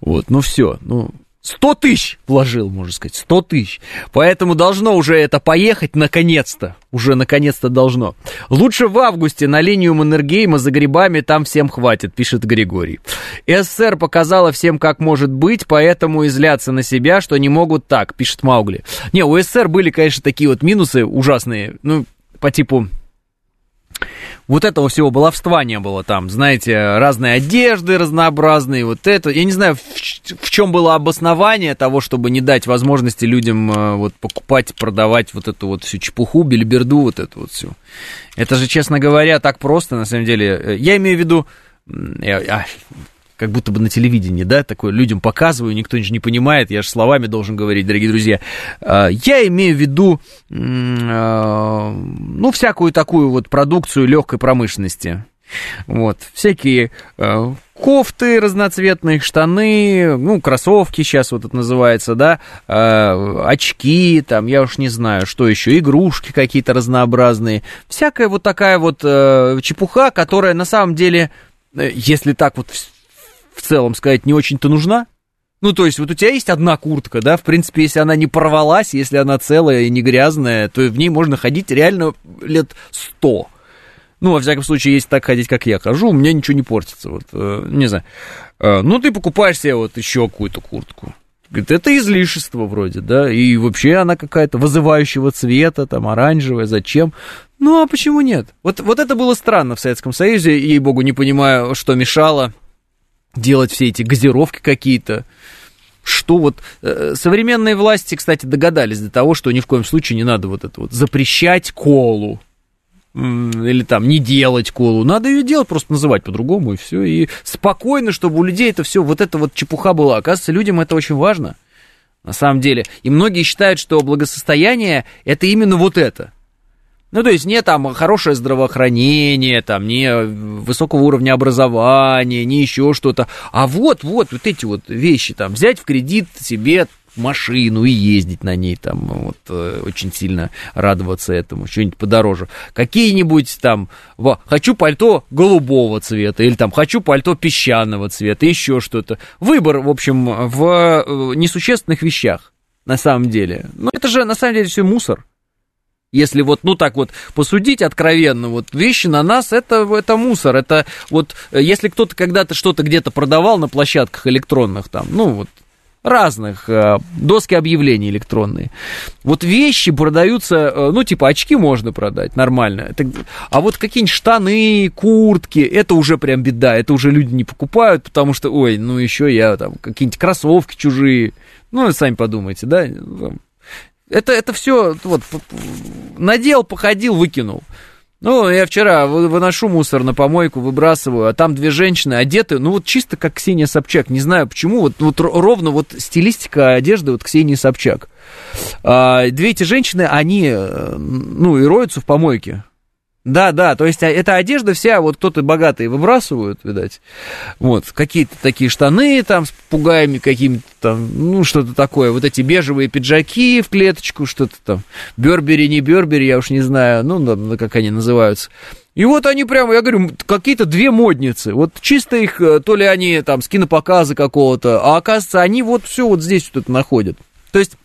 Вот, ну все. Ну, 100 тысяч вложил, можно сказать, 100 тысяч. Поэтому должно уже это поехать наконец-то. Уже наконец-то должно. Лучше в августе на линию Маннергейма за грибами там всем хватит, пишет Григорий. СССР показала всем, как может быть, поэтому изляться на себя, что не могут так, пишет Маугли. Не, у СССР были, конечно, такие вот минусы ужасные, ну, по типу вот этого всего баловства не было там, знаете, разные одежды разнообразные, вот это. Я не знаю, в, в чем было обоснование того, чтобы не дать возможности людям э, вот покупать, продавать вот эту вот всю чепуху, бельберду, вот эту вот всю. Это же, честно говоря, так просто, на самом деле. Я имею в виду, я, как будто бы на телевидении, да, такое людям показываю, никто же не понимает, я же словами должен говорить, дорогие друзья. А, я имею в виду, а, ну, всякую такую вот продукцию легкой промышленности. Вот, всякие э, кофты разноцветные, штаны, ну, кроссовки сейчас вот это называется, да, э, очки, там, я уж не знаю, что еще, игрушки какие-то разнообразные. Всякая вот такая вот э, чепуха, которая на самом деле, если так вот в целом сказать не очень-то нужна. Ну, то есть, вот у тебя есть одна куртка, да, в принципе, если она не порвалась, если она целая и не грязная, то в ней можно ходить реально лет сто. Ну, во всяком случае, если так ходить, как я хожу, у меня ничего не портится, вот, э, не знаю. Э, ну, ты покупаешь себе вот еще какую-то куртку. Говорит, это излишество вроде, да, и вообще она какая-то вызывающего цвета, там, оранжевая, зачем? Ну, а почему нет? Вот, вот это было странно в Советском Союзе, ей-богу, не понимаю, что мешало делать все эти газировки какие-то. Что вот э, современные власти, кстати, догадались до того, что ни в коем случае не надо вот это вот запрещать колу или там не делать колу. Надо ее делать, просто называть по-другому и все. И спокойно, чтобы у людей это все, вот эта вот чепуха была. Оказывается, людям это очень важно, на самом деле. И многие считают, что благосостояние это именно вот это. Ну, то есть не там хорошее здравоохранение, там не высокого уровня образования, не еще что-то. А вот, вот, вот эти вот вещи, там, взять в кредит себе машину и ездить на ней, там, вот, э, очень сильно радоваться этому, что-нибудь подороже. Какие-нибудь там, во, хочу пальто голубого цвета, или там, хочу пальто песчаного цвета, еще что-то. Выбор, в общем, в э, несущественных вещах, на самом деле. Ну, это же, на самом деле, все мусор. Если вот, ну так вот, посудить откровенно, вот вещи на нас, это, это мусор, это вот, э, если кто-то когда-то что-то где-то продавал на площадках электронных там, ну вот, разных, э, доски объявлений электронные. Вот вещи продаются, э, ну, типа очки можно продать нормально. А вот какие-нибудь штаны, куртки, это уже прям беда. Это уже люди не покупают, потому что, ой, ну еще я там какие-нибудь кроссовки чужие. Ну, сами подумайте, да? Это, это все вот надел, походил, выкинул. Ну, я вчера вы- выношу мусор на помойку, выбрасываю, а там две женщины одеты, ну, вот чисто как Ксения Собчак. Не знаю почему, вот, вот ро- ровно вот стилистика одежды вот Ксении Собчак. А, две эти женщины, они, э, ну, и роются в помойке. Да, да, то есть а, эта одежда вся, вот кто-то богатые выбрасывают, видать, вот, какие-то такие штаны там с пугаями какими-то там, ну, что-то такое, вот эти бежевые пиджаки в клеточку, что-то там, Бербери, не Бербери, я уж не знаю, ну, как они называются. И вот они прямо, я говорю, какие-то две модницы, вот чисто их, э, то ли они там с кинопоказа какого-то, а оказывается, они вот все вот здесь вот это находят. То есть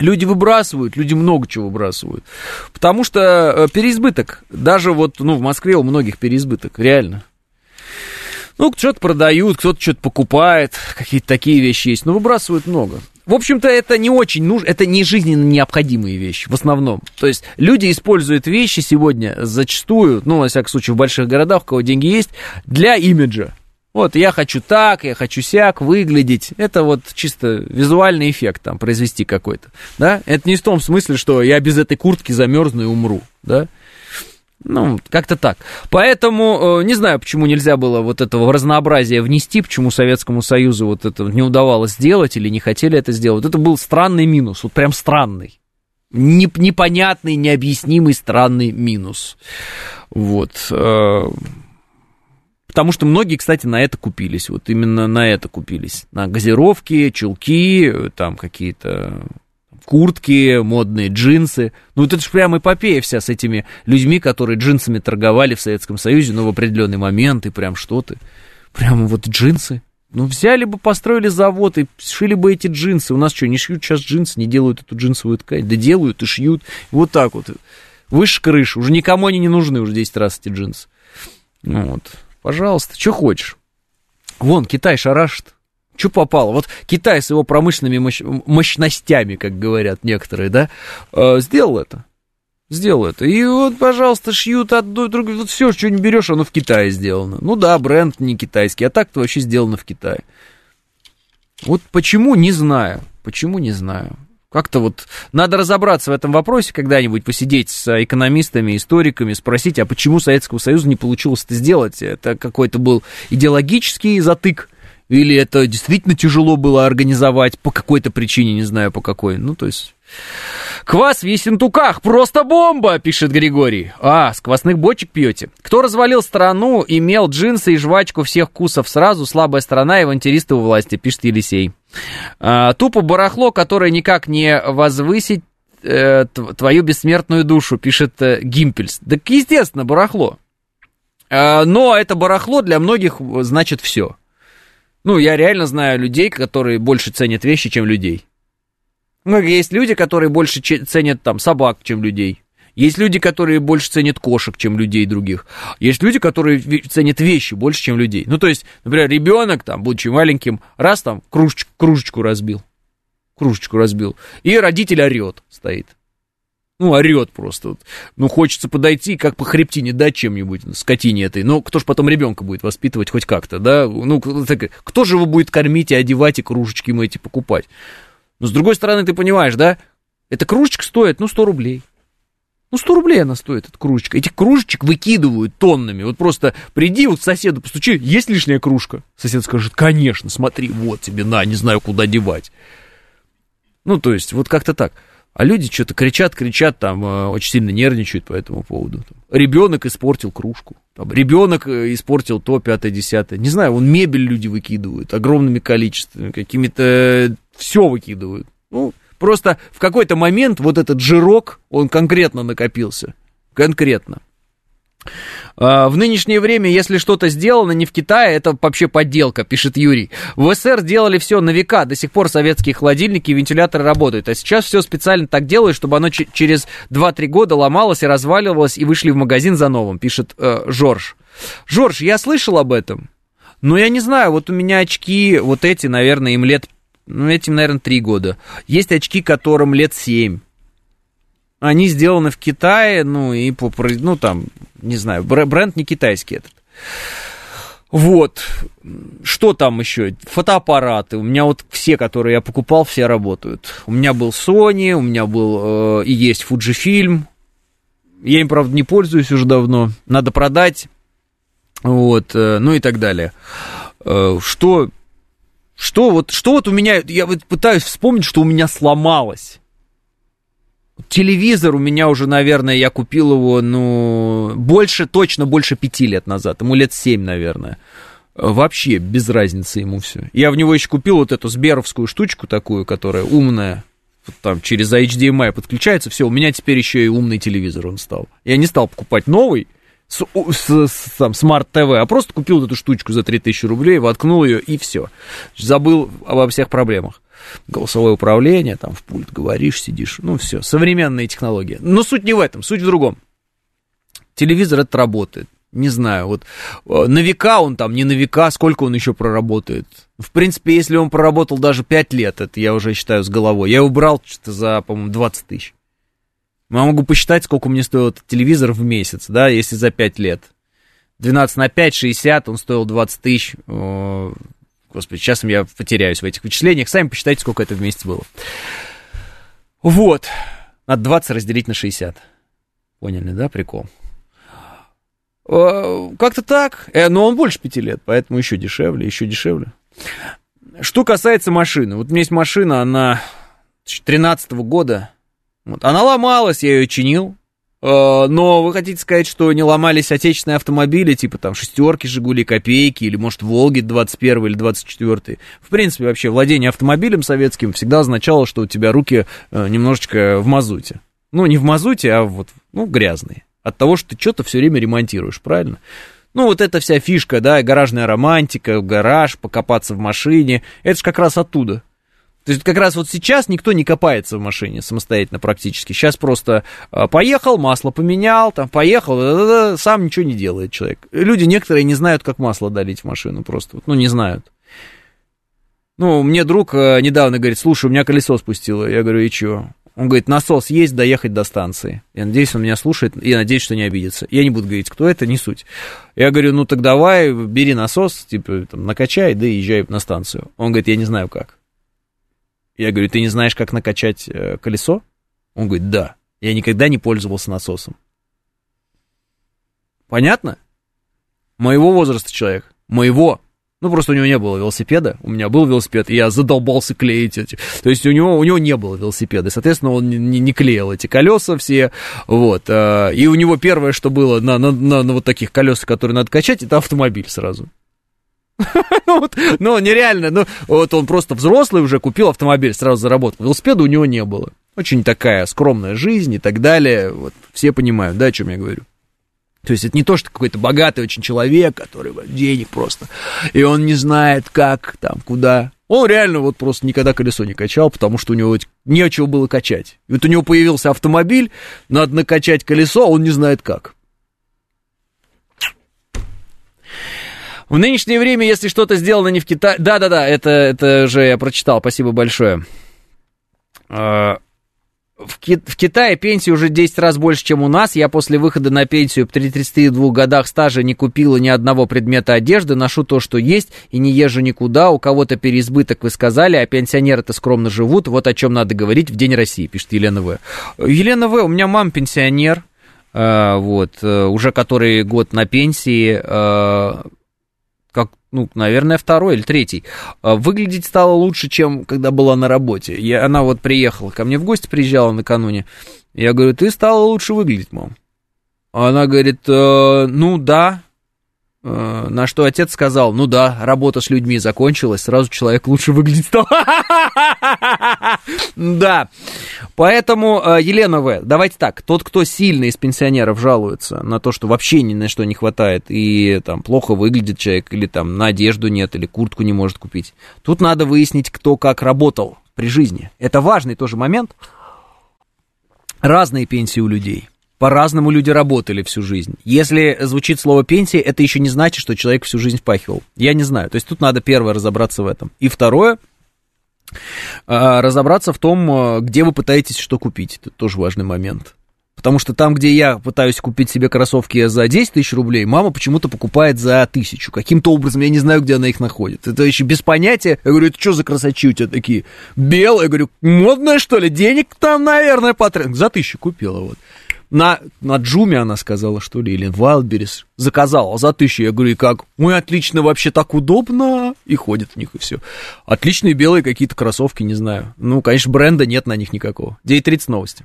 Люди выбрасывают, люди много чего выбрасывают. Потому что э, переизбыток. Даже вот, ну, в Москве у многих переизбыток, реально. Ну, что-то продают, кто-то что-то покупает, какие-то такие вещи есть, но выбрасывают много. В общем-то, это не очень нужно, это не жизненно необходимые вещи, в основном. То есть люди используют вещи сегодня зачастую, ну, во всяком случае, в больших городах, у кого деньги есть, для имиджа. Вот, я хочу так, я хочу сяк выглядеть. Это вот чисто визуальный эффект там произвести какой-то, да? Это не в том смысле, что я без этой куртки замерзну и умру, да? Ну, как-то так. Поэтому э, не знаю, почему нельзя было вот этого разнообразия внести, почему Советскому Союзу вот это не удавалось сделать или не хотели это сделать. Это был странный минус, вот прям странный. Неп- непонятный, необъяснимый странный минус. Вот. Э, Потому что многие, кстати, на это купились. Вот именно на это купились. На газировки, чулки, там какие-то куртки, модные джинсы. Ну, вот это же прям эпопея вся с этими людьми, которые джинсами торговали в Советском Союзе, ну, в определенный момент, и прям что-то. Прямо вот джинсы. Ну, взяли бы, построили завод и шили бы эти джинсы. У нас что, не шьют сейчас джинсы, не делают эту джинсовую ткань? Да делают и шьют. Вот так вот. Выше крыши. Уже никому они не нужны уже 10 раз эти джинсы. Ну, вот. Пожалуйста, что хочешь. Вон, Китай шарашит. Что попало? Вот Китай с его промышленными мощ- мощностями, как говорят некоторые, да, э, сделал это. Сделал это. И вот, пожалуйста, шьют одно другое. Вот все, что не берешь, оно в Китае сделано. Ну да, бренд не китайский, а так-то вообще сделано в Китае. Вот почему, не знаю. Почему, не знаю. Как-то вот надо разобраться в этом вопросе когда-нибудь, посидеть с экономистами, историками, спросить, а почему Советскому Союзу не получилось это сделать? Это какой-то был идеологический затык, или это действительно тяжело было организовать по какой-то причине, не знаю по какой. Ну, то есть... Квас в Ессентуках, просто бомба, пишет Григорий. А, с квасных бочек пьете. Кто развалил страну, имел джинсы и жвачку всех вкусов сразу, слабая сторона и авантюристы у власти, пишет Елисей. А, тупо барахло, которое никак не возвысить э, тв- твою бессмертную душу, пишет э, Гимпельс. Так, естественно, барахло. А, но это барахло для многих значит все. Ну, я реально знаю людей, которые больше ценят вещи, чем людей. Ну, есть люди, которые больше ценят там собак, чем людей. Есть люди, которые больше ценят кошек, чем людей других. Есть люди, которые ценят вещи больше, чем людей. Ну, то есть, например, ребенок, там, будучи маленьким, раз там кружечку, кружечку разбил. Кружечку разбил. И родитель орет, стоит. Ну, орет просто. Ну, хочется подойти, как по хребтине дать чем-нибудь скотине этой. Ну, кто ж потом ребенка будет воспитывать хоть как-то, да? Ну, так, кто же его будет кормить и одевать, и кружечки ему эти покупать? Но, с другой стороны, ты понимаешь, да? Эта кружечка стоит, ну, 100 рублей. Ну, 100 рублей она стоит, эта кружечка. Этих кружечек выкидывают тоннами. Вот просто приди, вот соседу постучи, есть лишняя кружка? Сосед скажет, конечно, смотри, вот тебе, на, не знаю, куда девать. Ну, то есть, вот как-то так. А люди что-то кричат, кричат, там, э, очень сильно нервничают по этому поводу. Ребенок испортил кружку. Ребенок э, испортил то, пятое, десятое. Не знаю, вон мебель люди выкидывают огромными количествами, какими-то... Все выкидывают. Ну, просто в какой-то момент вот этот жирок, он конкретно накопился. Конкретно. А, В нынешнее время, если что-то сделано не в Китае, это вообще подделка, пишет Юрий. В СССР делали все на века, до сих пор советские холодильники и вентиляторы работают. А сейчас все специально так делают, чтобы оно че- через 2-3 года ломалось и разваливалось, и вышли в магазин за новым, пишет э, Жорж. Жорж, я слышал об этом, но я не знаю, вот у меня очки, вот эти, наверное, им лет, ну, этим, наверное, 3 года. Есть очки, которым лет 7. Они сделаны в Китае, ну, и по, ну, там, не знаю, бр- бренд не китайский этот. Вот. Что там еще? Фотоаппараты. У меня вот все, которые я покупал, все работают. У меня был Sony, у меня был э, и есть Fujifilm. Я им, правда, не пользуюсь уже давно. Надо продать. Вот, э, ну и так далее. Э, что, что вот, что вот у меня, я вот пытаюсь вспомнить, что у меня сломалось. Телевизор у меня уже, наверное, я купил его, ну, больше, точно больше пяти лет назад, ему лет семь, наверное. Вообще без разницы ему все. Я в него еще купил вот эту сберовскую штучку такую, которая умная, там через HDMI подключается, все, у меня теперь еще и умный телевизор он стал. Я не стал покупать новый, с, с, с- там, TV, а просто купил эту штучку за 3000 рублей, воткнул ее и все. Забыл обо всех проблемах. Голосовое управление, там в пульт говоришь, сидишь, ну все, современные технологии. Но суть не в этом, суть в другом. Телевизор это работает. Не знаю, вот э, на века он там, не на века, сколько он еще проработает. В принципе, если он проработал даже 5 лет, это я уже считаю с головой. Я его брал что-то за, по-моему, 20 тысяч. Я могу посчитать, сколько мне стоил этот телевизор в месяц, да, если за 5 лет. 12 на 5, 60, он стоил 20 тысяч. Господи, сейчас я потеряюсь в этих вычислениях. Сами посчитайте, сколько это в месяц было. Вот. Надо 20 разделить на 60. Поняли, да, прикол? Э, Как-то так. Э, Но он больше 5 лет, поэтому еще дешевле, еще дешевле. Что касается машины. Вот у меня есть машина, она 2013 года. Вот. Она ломалась, я ее чинил. Э, Но вы хотите сказать, что не ломались отечественные автомобили, типа там шестерки, Жигули, Копейки, или, может, Волги 21 или 24 В принципе, вообще, владение автомобилем советским всегда означало, что у тебя руки э, немножечко в мазуте. Ну, не в мазуте, а вот, ну, грязные. От того, что ты что-то все время ремонтируешь, правильно? Ну, вот эта вся фишка, да, гаражная романтика, гараж, покопаться в машине, это же как раз оттуда. То есть как раз вот сейчас никто не копается в машине самостоятельно практически. Сейчас просто а, поехал, масло поменял, там поехал, сам ничего не делает человек. Люди некоторые не знают, как масло долить в машину просто, ну не знают. Ну, мне друг э, недавно говорит, слушай, у меня колесо спустило. Я говорю, и чё? Он говорит, насос есть, доехать до станции. Я надеюсь, он меня слушает, и надеюсь, что не обидится. Я не буду говорить, кто это, не суть. Я говорю, ну так давай, бери насос, типа, там, накачай, да и езжай на станцию. Он говорит, я не знаю как. Я говорю, ты не знаешь, как накачать э, колесо? Он говорит, да. Я никогда не пользовался насосом. Понятно? Моего возраста человек. Моего. Ну, просто у него не было велосипеда, у меня был велосипед, и я задолбался клеить эти. То есть у него, у него не было велосипеда, соответственно, он не, не- клеил эти колеса все, вот. а, И у него первое, что было на, на, на- на вот таких колесах, которые надо качать, это автомобиль сразу. Ну, вот, ну, нереально, ну, вот он просто взрослый уже, купил автомобиль, сразу заработал. Велосипеда у него не было. Очень такая скромная жизнь и так далее, вот, все понимают, да, о чем я говорю. То есть это не то, что какой-то богатый очень человек, который денег просто, и он не знает, как, там, куда. Он реально вот просто никогда колесо не качал, потому что у него вот нечего было качать. И вот у него появился автомобиль, надо накачать колесо, а он не знает как. В нынешнее время, если что-то сделано не в Китае... Да-да-да, это, это же я прочитал, спасибо большое. А, в, Ки- в Китае пенсия уже 10 раз больше, чем у нас. Я после выхода на пенсию при 32 годах стажа не купила ни одного предмета одежды. Ношу то, что есть, и не езжу никуда. У кого-то переизбыток, вы сказали, а пенсионеры-то скромно живут. Вот о чем надо говорить в День России, пишет Елена В. Елена В, у меня мама пенсионер, э, вот, э, уже который год на пенсии, э, как, ну, наверное, второй или третий. А, Выглядеть стало лучше, чем когда была на работе. Я, она вот приехала ко мне в гости, приезжала накануне. Я говорю, ты стала лучше выглядеть, мам. Она говорит, «Э, ну да. Э, На что отец сказал, ну да, работа с людьми закончилась, сразу человек лучше выглядеть стал. Да. Поэтому, э, Елена В., давайте так, тот, кто сильно из пенсионеров жалуется на то, что вообще ни на что не хватает, и там плохо выглядит человек, или там на одежду нет, или куртку не может купить, тут надо выяснить, кто как работал при жизни. Это важный тоже момент. Разные пенсии у людей. По-разному люди работали всю жизнь. Если звучит слово пенсия, это еще не значит, что человек всю жизнь впахивал. Я не знаю. То есть тут надо первое разобраться в этом. И второе, а, разобраться в том, а, где вы пытаетесь что купить. Это тоже важный момент. Потому что там, где я пытаюсь купить себе кроссовки за 10 тысяч рублей, мама почему-то покупает за тысячу. Каким-то образом, я не знаю, где она их находит. Это еще без понятия. Я говорю, это что за красачи у тебя такие? Белые. Я говорю, модные, что ли? Денег там, наверное, потребуется. За тысячу купила, вот. На, на Джуме она сказала, что ли, или в Wildberries. Заказала за тысячу. Я говорю, и как? Ой, отлично, вообще так удобно. И ходит в них, и все. Отличные белые какие-то кроссовки, не знаю. Ну, конечно, бренда нет на них никакого. 9.30 новости.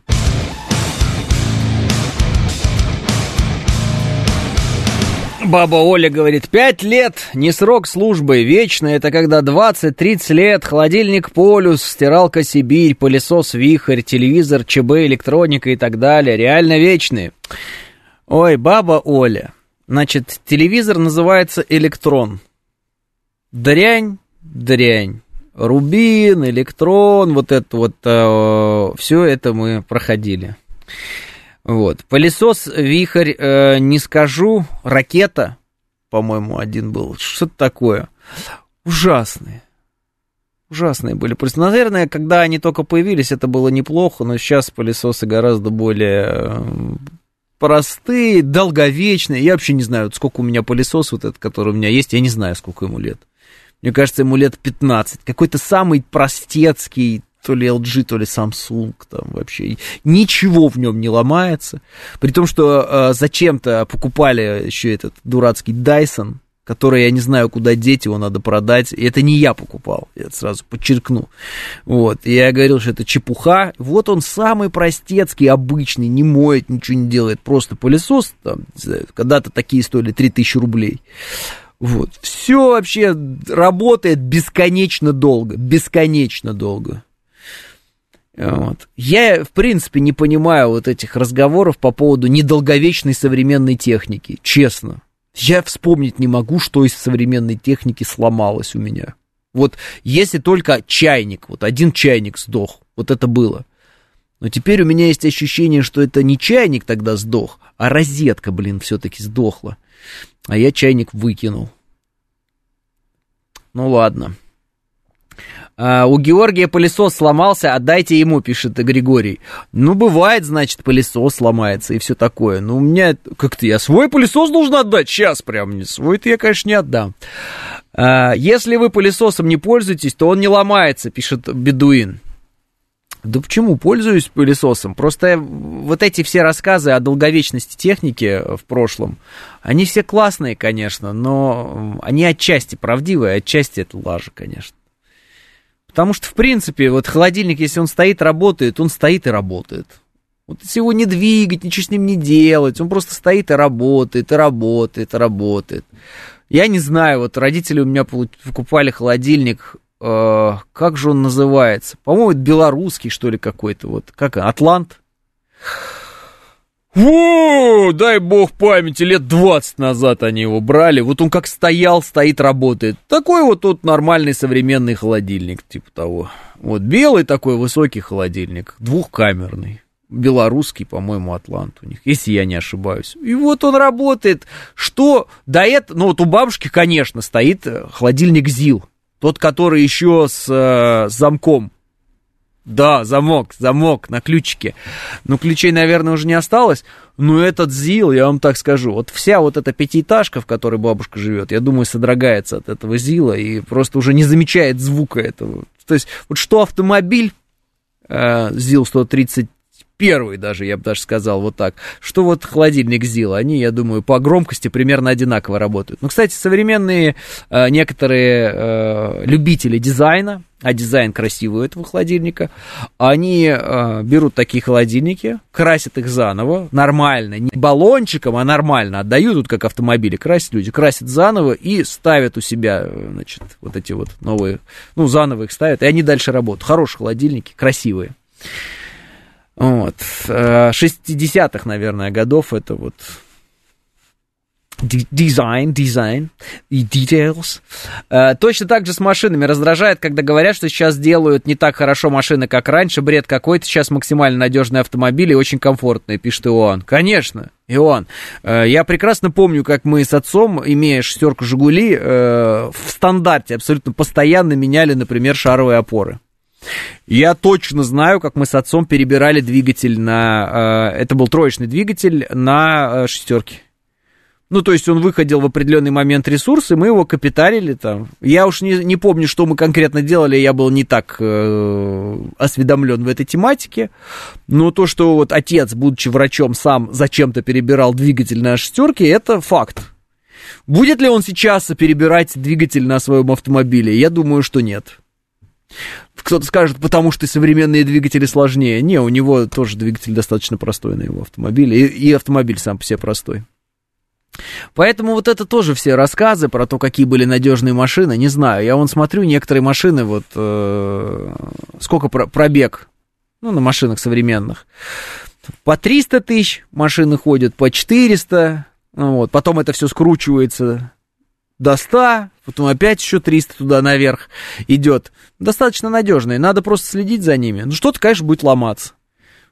Баба Оля говорит, пять лет, не срок службы, вечно, это когда 20-30 лет, холодильник полюс, стиралка Сибирь, пылесос Вихрь, телевизор ЧБ, электроника и так далее, реально вечные. Ой, баба Оля, значит, телевизор называется Электрон. Дрянь, дрянь. Рубин, электрон, вот это вот, э, все это мы проходили. Вот. Пылесос, вихрь, э, не скажу, ракета, по-моему, один был. Что-то такое. Ужасные. Ужасные были пылесосы. Наверное, когда они только появились, это было неплохо, но сейчас пылесосы гораздо более э, простые, долговечные. Я вообще не знаю, сколько у меня пылесос вот этот, который у меня есть, я не знаю, сколько ему лет. Мне кажется, ему лет 15. Какой-то самый простецкий, то ли LG, то ли Samsung, там вообще ничего в нем не ломается. При том, что э, зачем-то покупали еще этот дурацкий Dyson, который я не знаю, куда деть, его надо продать. И это не я покупал, я это сразу подчеркну. Вот, и я говорил, что это чепуха. Вот он самый простецкий, обычный, не моет, ничего не делает, просто пылесос, там, когда-то такие стоили 3000 рублей. Вот, все вообще работает бесконечно долго, бесконечно долго. Вот. Я, в принципе, не понимаю вот этих разговоров по поводу недолговечной современной техники, честно. Я вспомнить не могу, что из современной техники сломалось у меня. Вот если только чайник, вот один чайник сдох, вот это было. Но теперь у меня есть ощущение, что это не чайник тогда сдох, а розетка, блин, все-таки сдохла. А я чайник выкинул. Ну ладно. А, у Георгия пылесос сломался, отдайте ему, пишет Григорий. Ну, бывает, значит, пылесос сломается и все такое. Ну, у меня, как-то я свой пылесос должен отдать, сейчас прям. Свой-то я, конечно, не отдам. А, если вы пылесосом не пользуетесь, то он не ломается, пишет Бедуин. Да почему? Пользуюсь пылесосом. Просто вот эти все рассказы о долговечности техники в прошлом, они все классные, конечно, но они отчасти правдивые, отчасти это лажа, конечно. Потому что, в принципе, вот холодильник, если он стоит, работает, он стоит и работает. Вот если его не двигать, ничего с ним не делать, он просто стоит и работает, и работает, и работает. Я не знаю, вот родители у меня покупали холодильник, э, как же он называется? По-моему, это белорусский, что ли, какой-то, вот, как, Атлант? О, дай бог памяти, лет 20 назад они его брали. Вот он как стоял, стоит, работает. Такой вот тут нормальный современный холодильник, типа того. Вот белый такой высокий холодильник, двухкамерный. Белорусский, по-моему, Атлант у них, если я не ошибаюсь. И вот он работает. Что до этого, ну вот у бабушки, конечно, стоит холодильник ЗИЛ. Тот, который еще с, э, с замком. Да, замок, замок на ключике. Ну, ключей, наверное, уже не осталось. Но этот ЗИЛ, я вам так скажу, вот вся вот эта пятиэтажка, в которой бабушка живет, я думаю, содрогается от этого ЗИЛа и просто уже не замечает звука этого. То есть, вот что автомобиль, э, ЗИЛ 130 первый даже, я бы даже сказал, вот так. Что вот холодильник ЗИЛ, они, я думаю, по громкости примерно одинаково работают. Ну, кстати, современные э, некоторые э, любители дизайна, а дизайн красивый у этого холодильника, они э, берут такие холодильники, красят их заново, нормально, не баллончиком, а нормально, отдают, тут как автомобили красят люди, красят заново и ставят у себя, э, значит, вот эти вот новые, ну, заново их ставят, и они дальше работают. Хорошие холодильники, красивые. Вот. э, 60-х, наверное, годов это вот ди- дизайн, дизайн и details. Э, Точно так же с машинами. Раздражает, когда говорят, что сейчас делают не так хорошо машины, как раньше. Бред какой-то. Сейчас максимально надежные автомобили и очень комфортные, пишет Иоанн. Конечно, Иоанн. Э, Я прекрасно помню, как мы с отцом, имея шестерку «Жигули», э, в стандарте абсолютно постоянно меняли, например, шаровые опоры. Я точно знаю, как мы с отцом перебирали двигатель на... э, это был троечный двигатель на э, шестерке. Ну, то есть он выходил в определенный момент ресурсы, мы его капиталили там. Я уж не, не помню, что мы конкретно делали, я был не так э, осведомлен в этой тематике. Но то, что вот отец, будучи врачом, сам зачем-то перебирал двигатель на шестерке, это факт. Будет ли он сейчас перебирать двигатель на своем автомобиле? Я думаю, что нет. Кто-то скажет, потому что современные двигатели сложнее. Не, у него тоже двигатель достаточно простой на его автомобиле. И, и автомобиль сам по себе простой. Поэтому вот это тоже все рассказы про то, какие были надежные машины, не знаю. Я вон смотрю, некоторые машины, вот э, сколько про- пробег, ну, на машинах современных. По 300 тысяч машины ходят, по 400, ну, вот. потом это все скручивается до 100, потом опять еще 300 туда наверх идет. Достаточно надежные, надо просто следить за ними. Ну, что-то, конечно, будет ломаться.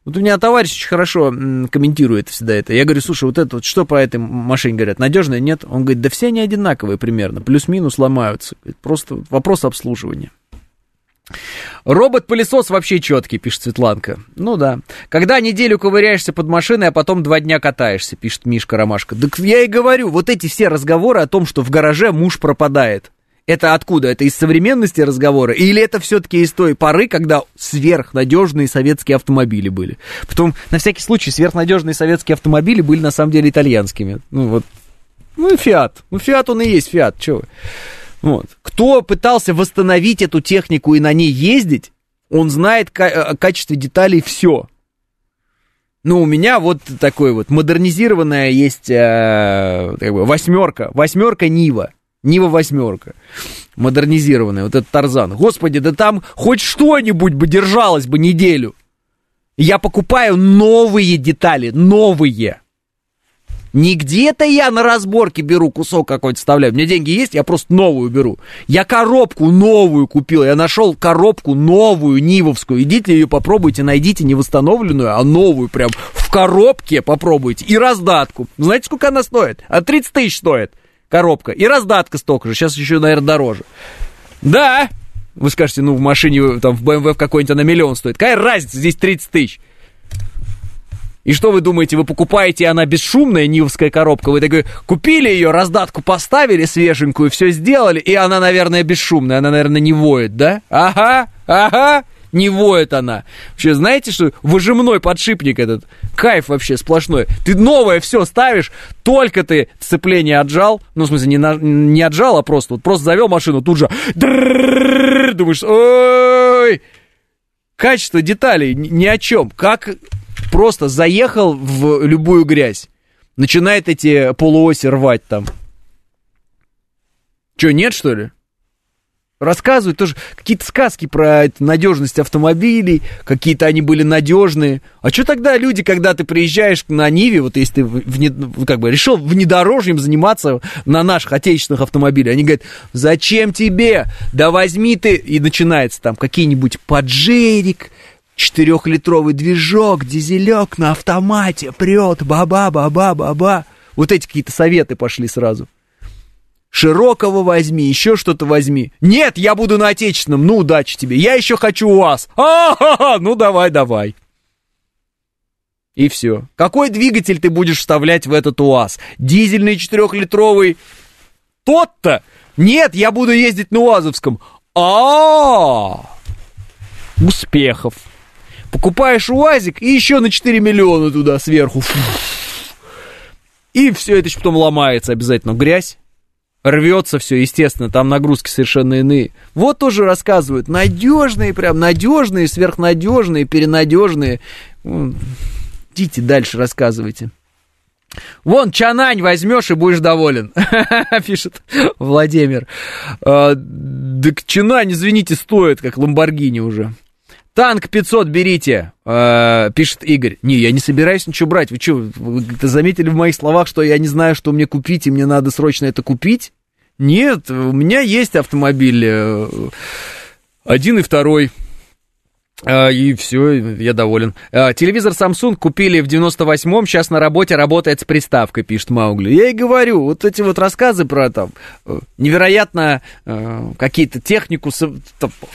Вот у меня товарищ очень хорошо комментирует всегда это. Я говорю, слушай, вот это вот что по этой машине говорят, надежная, нет? Он говорит, да все они одинаковые примерно, плюс-минус ломаются. Просто вопрос обслуживания. Робот-пылесос вообще четкий, пишет Светланка. Ну да. Когда неделю ковыряешься под машиной, а потом два дня катаешься, пишет Мишка Ромашка. Так я и говорю, вот эти все разговоры о том, что в гараже муж пропадает. Это откуда? Это из современности разговоры? Или это все-таки из той поры, когда сверхнадежные советские автомобили были? Потом, на всякий случай, сверхнадежные советские автомобили были на самом деле итальянскими. Ну вот, ну и Фиат. Ну Фиат он и есть Фиат, чего вы. Вот. Кто пытался восстановить эту технику и на ней ездить, он знает ка- о качестве деталей все. Ну, у меня вот такой вот модернизированная есть э, как бы восьмерка, восьмерка Нива. Нива восьмерка. Модернизированная, вот этот Тарзан. Господи, да там хоть что-нибудь бы держалось бы неделю. Я покупаю новые детали, новые. Не где-то я на разборке беру кусок какой-то вставляю. У меня деньги есть, я просто новую беру. Я коробку новую купил. Я нашел коробку новую, Нивовскую. Идите ее попробуйте, найдите не восстановленную, а новую прям в коробке попробуйте. И раздатку. Знаете, сколько она стоит? А 30 тысяч стоит коробка. И раздатка столько же. Сейчас еще, наверное, дороже. Да. Вы скажете, ну, в машине, там, в BMW в какой-нибудь она миллион стоит. Какая разница, здесь 30 тысяч. И что вы думаете, вы покупаете, она бесшумная, нивовская коробка, вы такой, купили ее, раздатку поставили свеженькую, все сделали, и она, наверное, бесшумная, она, наверное, не воет, да? Ага, ага, не воет она. Вообще, знаете, что выжимной подшипник этот, кайф вообще сплошной. Ты новое все ставишь, только ты сцепление отжал, ну, в смысле, не, на- не отжал, а просто, вот просто завел машину, тут же, думаешь, ой, качество деталей ни о чем. Как просто заехал в любую грязь, начинает эти полуоси рвать там. Че, нет, что ли? Рассказывают тоже какие-то сказки про надежность автомобилей, какие-то они были надежные. А что тогда люди, когда ты приезжаешь на Ниве, вот если ты ну, как бы решил внедорожьем заниматься на наших отечественных автомобилях, они говорят, зачем тебе? Да возьми ты, и начинается там какие-нибудь поджерик, четырехлитровый движок, дизелек на автомате, прет, баба-баба-баба. Вот эти какие-то советы пошли сразу. Широкого возьми, еще что-то возьми. Нет, я буду на отечественном, ну удачи тебе. Я еще хочу УАЗ. А, ну давай, давай. И все. Какой двигатель ты будешь вставлять в этот УАЗ? Дизельный четырехлитровый? Тот-то? Нет, я буду ездить на УАЗовском. А, успехов. Покупаешь УАЗик и еще на 4 миллиона туда сверху. И все это потом ломается обязательно. Грязь. Рвется все, естественно, там нагрузки совершенно иные. Вот тоже рассказывают. Надежные, прям надежные, сверхнадежные, перенадежные. Идите дальше, рассказывайте. Вон, Чанань возьмешь и будешь доволен, пишет Владимир. А, Так Чанань, извините, стоит, как Ламборгини уже. Танк 500 берите, э, пишет Игорь. Не, я не собираюсь ничего брать. Вы что, вы заметили в моих словах, что я не знаю, что мне купить, и мне надо срочно это купить? Нет, у меня есть автомобиль. э, Один и второй. А, И все, я доволен. А, Телевизор Samsung купили в 98-м, сейчас на работе работает с приставкой, пишет Маугли. Я и говорю, вот эти вот рассказы про там э, невероятно э, какие-то технику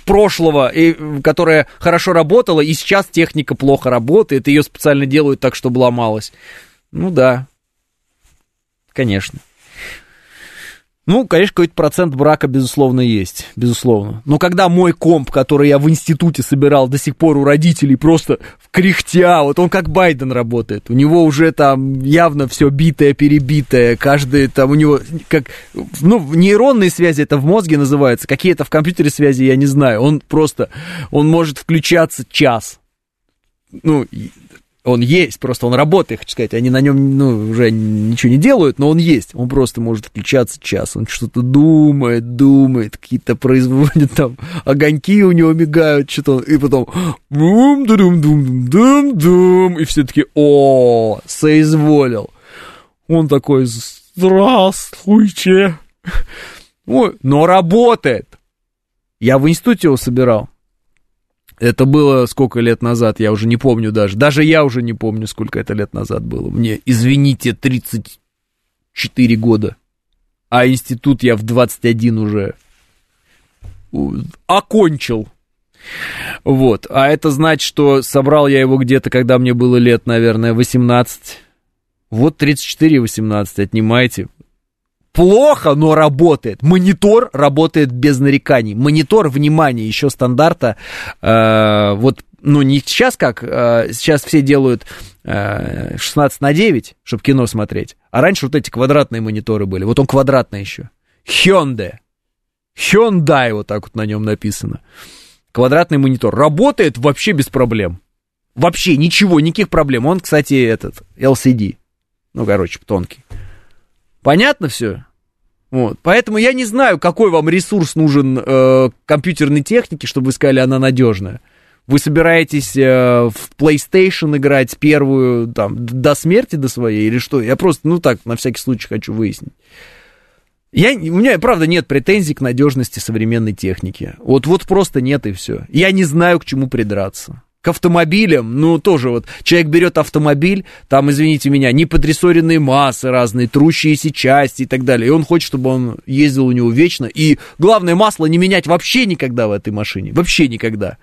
прошлого, и, которая хорошо работала, и сейчас техника плохо работает, ее специально делают так, чтобы ломалась. Ну да, конечно. Ну, конечно, какой-то процент брака, безусловно, есть. Безусловно. Но когда мой комп, который я в институте собирал до сих пор у родителей, просто в кряхтя, вот он как Байден работает. У него уже там явно все битое, перебитое. Каждый там у него, как, ну, нейронные связи это в мозге называется. Какие это в компьютере связи, я не знаю. Он просто, он может включаться час. Ну, он есть, просто он работает, хочу сказать, они на нем, ну, уже ничего не делают, но он есть, он просто может включаться час, он что-то думает, думает, какие-то производит там, огоньки у него мигают, что-то, и потом, бум дум дум дум дум и все таки о, соизволил. Он такой, здравствуйте. Ой, но работает. Я в институте его собирал. Это было сколько лет назад, я уже не помню даже. Даже я уже не помню, сколько это лет назад было. Мне, извините, 34 года. А институт я в 21 уже окончил. Вот. А это значит, что собрал я его где-то, когда мне было лет, наверное, 18. Вот 34 и 18 отнимайте. Плохо, но работает. Монитор работает без нареканий. Монитор, внимание, еще стандарта. э, вот, ну, не сейчас как, э, сейчас все делают э, 16 на 9, чтобы кино смотреть. А раньше вот эти квадратные мониторы были. Вот он квадратный еще. Hyundai. Hyundai вот так вот на нем написано. Квадратный монитор. Работает вообще без проблем. Вообще ничего, никаких проблем. Он, кстати, этот, LCD. Ну, короче, тонкий. Понятно все? Вот. Поэтому я не знаю, какой вам ресурс нужен э, компьютерной техники, чтобы вы сказали, она надежная. Вы собираетесь э, в PlayStation играть первую там до смерти до своей или что? Я просто, ну так, на всякий случай хочу выяснить. Я, у меня, правда, нет претензий к надежности современной техники. Вот, вот просто нет и все. Я не знаю, к чему придраться. К автомобилям, ну, тоже вот, человек берет автомобиль, там, извините меня, неподрессоренные массы разные, трущиеся части и так далее, и он хочет, чтобы он ездил у него вечно, и главное, масло не менять вообще никогда в этой машине, вообще никогда.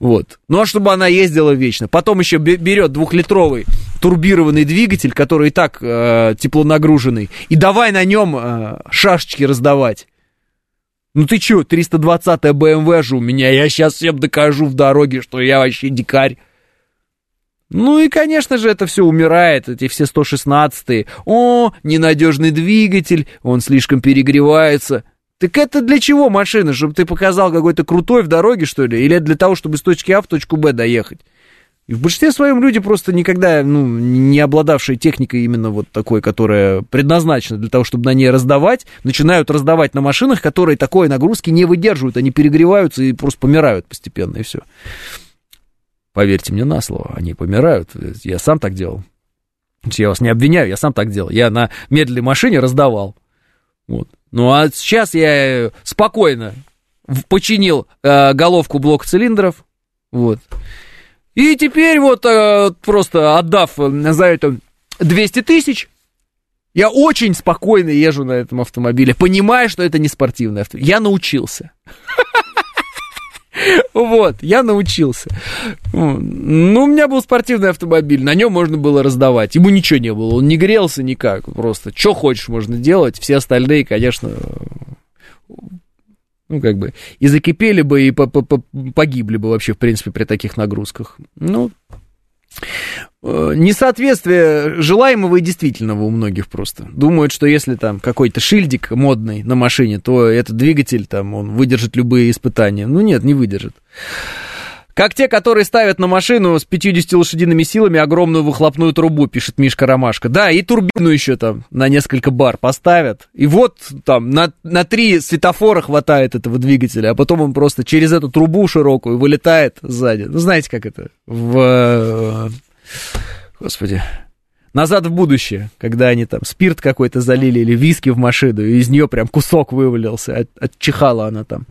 Вот. Ну а чтобы она ездила вечно. Потом еще бе- берет двухлитровый турбированный двигатель, который и так э, теплонагруженный, и давай на нем э, шашечки раздавать. Ну ты чё, 320-я BMW же у меня, я сейчас всем докажу в дороге, что я вообще дикарь. Ну и, конечно же, это все умирает, эти все 116-е. О, ненадежный двигатель, он слишком перегревается. Так это для чего машина? Чтобы ты показал какой-то крутой в дороге, что ли? Или для того, чтобы с точки А в точку Б доехать? И в большинстве своем люди просто никогда, ну, не обладавшие техникой именно вот такой, которая предназначена для того, чтобы на ней раздавать, начинают раздавать на машинах, которые такой нагрузки не выдерживают, они перегреваются и просто помирают постепенно, и все. Поверьте мне на слово, они помирают. Я сам так делал. Я вас не обвиняю, я сам так делал. Я на медленной машине раздавал. Вот. Ну а сейчас я э, спокойно починил э, головку блока цилиндров. Вот. И теперь вот э, просто отдав э, за это 200 тысяч, Я очень спокойно езжу на этом автомобиле, понимая, что это не спортивный автомобиль. Я научился. Вот, я научился. Ну, у меня был спортивный автомобиль, на нем можно было раздавать. Ему ничего не было, он не грелся никак. Просто, что хочешь можно делать. Все остальные, конечно, ну, как бы, и закипели бы, и по- по- по- погибли бы вообще, в принципе, при таких нагрузках. Ну, э, несоответствие желаемого и действительного у многих просто. Думают, что если там какой-то шильдик модный на машине, то этот двигатель там, он выдержит любые испытания. Ну, нет, не выдержит. Как те, которые ставят на машину с 50 лошадиными силами огромную выхлопную трубу, пишет Мишка Ромашка. Да, и турбину еще там на несколько бар поставят. И вот там на, на три светофора хватает этого двигателя, а потом он просто через эту трубу широкую вылетает сзади. Ну, знаете, как это? В... Господи. Назад в будущее, когда они там спирт какой-то залили или виски в машину, и из нее прям кусок вывалился, от, отчихала она там.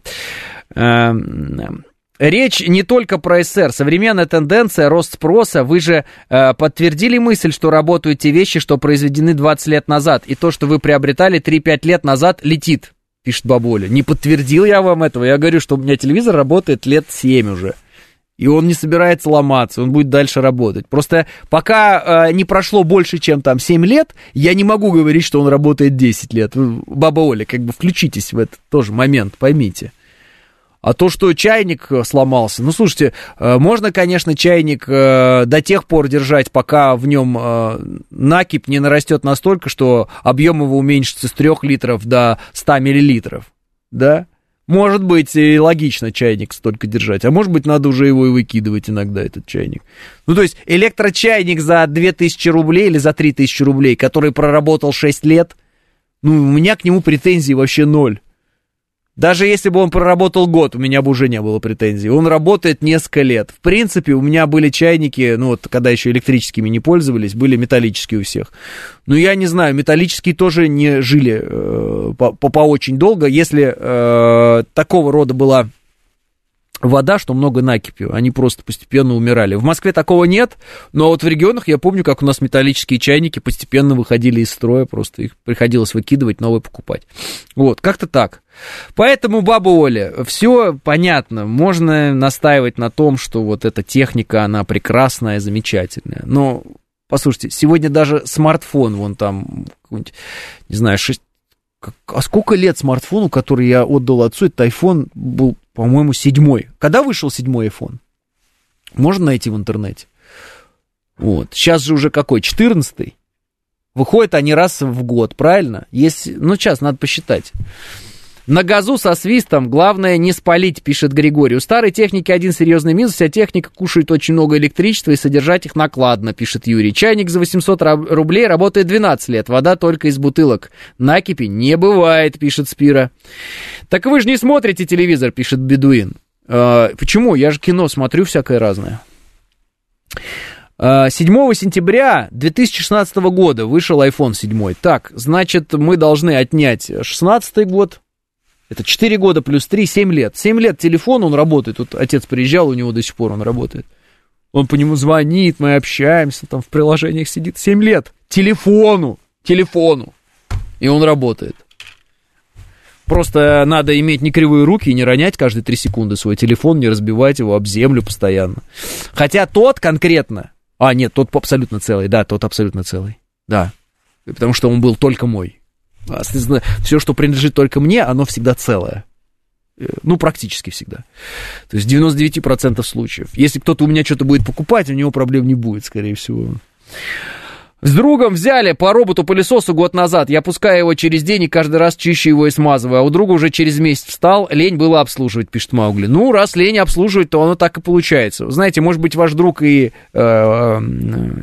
Речь не только про СССР. Современная тенденция, рост спроса. Вы же э, подтвердили мысль, что работают те вещи, что произведены 20 лет назад. И то, что вы приобретали 3-5 лет назад, летит, пишет бабуля. Не подтвердил я вам этого. Я говорю, что у меня телевизор работает лет 7 уже. И он не собирается ломаться, он будет дальше работать. Просто пока э, не прошло больше, чем там 7 лет, я не могу говорить, что он работает 10 лет. Баба Оля, как бы включитесь в этот тоже момент, поймите. А то, что чайник э, сломался, ну, слушайте, э, можно, конечно, чайник э, до тех пор держать, пока в нем накипь не нарастет настолько, что объем его уменьшится с 3 литров до 100 миллилитров, да? Может быть, и логично чайник столько держать, а может быть, надо уже его и выкидывать иногда, этот чайник. Ну, то есть, электрочайник за 2000 рублей или за 3000 рублей, который проработал 6 лет, ну, у меня к нему претензий вообще ноль. Даже если бы он проработал год, у меня бы уже не было претензий. Он работает несколько лет. В принципе, у меня были чайники, ну вот, когда еще электрическими не пользовались, были металлические у всех. Но я не знаю, металлические тоже не жили э, по, по, очень долго. Если э, такого рода была вода, что много накипью, они просто постепенно умирали. В Москве такого нет, но вот в регионах я помню, как у нас металлические чайники постепенно выходили из строя, просто их приходилось выкидывать, новые покупать. Вот, как-то так. Поэтому, баба Оля, все понятно, можно настаивать на том, что вот эта техника, она прекрасная, замечательная, но Послушайте, сегодня даже смартфон, вон там, не знаю, 6, как- а сколько лет смартфону, который я отдал отцу, этот iPhone был, по-моему, седьмой. Когда вышел седьмой iPhone? Можно найти в интернете. Вот. Сейчас же уже какой? 14 Выходят они раз в год, правильно? Если, ну, сейчас надо посчитать. На газу со свистом, главное не спалить, пишет Григорий. У старой техники один серьезный минус, вся техника кушает очень много электричества и содержать их накладно, пишет Юрий. Чайник за 800 раб- рублей работает 12 лет, вода только из бутылок. Накипи не бывает, пишет Спира. Так вы же не смотрите телевизор, пишет Бедуин. «А, почему? Я же кино смотрю всякое разное. А, 7 сентября 2016 года вышел iPhone 7. Так, значит, мы должны отнять 16 год. Это 4 года плюс 3, 7 лет. 7 лет телефон, он работает. Тут отец приезжал, у него до сих пор он работает. Он по нему звонит, мы общаемся, там в приложениях сидит. 7 лет. Телефону. Телефону. И он работает. Просто надо иметь не кривые руки и не ронять каждые 3 секунды свой телефон, не разбивать его об землю постоянно. Хотя тот конкретно... А, нет, тот абсолютно целый, да, тот абсолютно целый. Да, потому что он был только мой. А, соответственно, все, что принадлежит только мне, оно всегда целое. Э, Ну, практически всегда. То есть в 99% случаев. Если кто-то у меня что-то будет покупать, у него проблем не будет, скорее всего. С другом взяли по роботу-пылесосу год назад. Я пускаю его через день и каждый раз чищу его и смазываю. А у друга уже через месяц встал, лень было обслуживать, пишет Маугли. Ну, раз лень обслуживать, то оно так и получается. Знаете, может быть, ваш друг и э, э,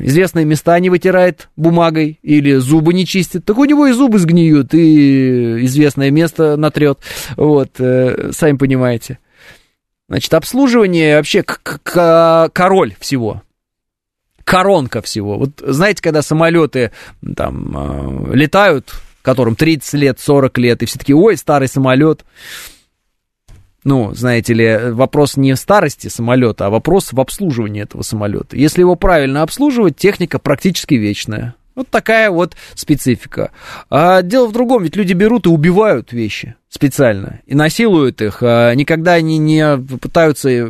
известные места не вытирает бумагой или зубы не чистит. Так у него и зубы сгниют, и известное место натрет. Вот, э, сами понимаете. Значит, обслуживание вообще к- к- король всего коронка всего. Вот знаете, когда самолеты там э, летают, которым 30 лет, 40 лет, и все таки ой, старый самолет. Ну, знаете ли, вопрос не в старости самолета, а вопрос в обслуживании этого самолета. Если его правильно обслуживать, техника практически вечная. Вот такая вот специфика. А дело в другом, ведь люди берут и убивают вещи специально и насилуют их. А никогда они не пытаются э,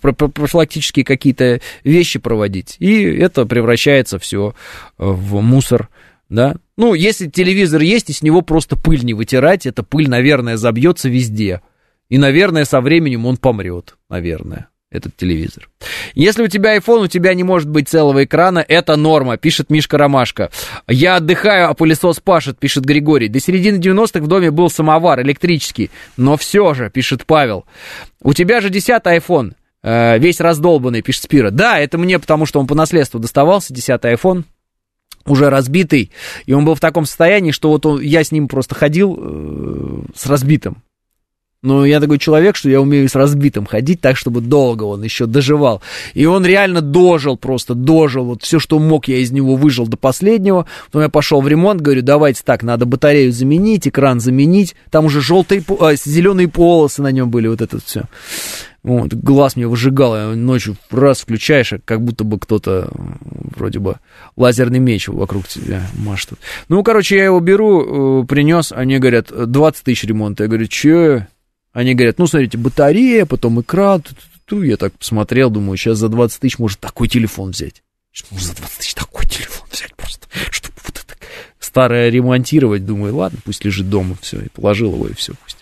про- про- профилактические какие-то вещи проводить. И это превращается все в мусор, да. Ну, если телевизор есть, и с него просто пыль не вытирать, эта пыль, наверное, забьется везде. И, наверное, со временем он помрет, наверное, этот телевизор. Если у тебя iPhone, у тебя не может быть целого экрана, это норма, пишет Мишка Ромашка. Я отдыхаю, а пылесос пашет, пишет Григорий. До середины 90-х в доме был самовар электрический, но все же, пишет Павел. У тебя же 10-й iPhone, э, весь раздолбанный, пишет Спира. Да, это мне, потому что он по наследству доставался, 10-й iPhone уже разбитый, и он был в таком состоянии, что вот он, я с ним просто ходил э, с разбитым. Но я такой человек, что я умею с разбитым ходить так, чтобы долго он еще доживал. И он реально дожил просто, дожил. Вот все, что мог, я из него выжил до последнего. Потом я пошел в ремонт, говорю, давайте так, надо батарею заменить, экран заменить. Там уже желтые, а, зеленые полосы на нем были, вот это все. Вот, глаз мне выжигало, ночью раз включаешь, а как будто бы кто-то вроде бы лазерный меч вокруг тебя машет. Ну, короче, я его беру, принес, они говорят, 20 тысяч ремонта. Я говорю, че? Они говорят, ну, смотрите, батарея, потом экран. Ту-ту-ту. Я так посмотрел, думаю, сейчас за 20 тысяч может такой телефон взять. Может за 20 тысяч такой телефон взять просто, чтобы вот это старое ремонтировать. Думаю, ладно, пусть лежит дома, все, и положил его, и все, пусть.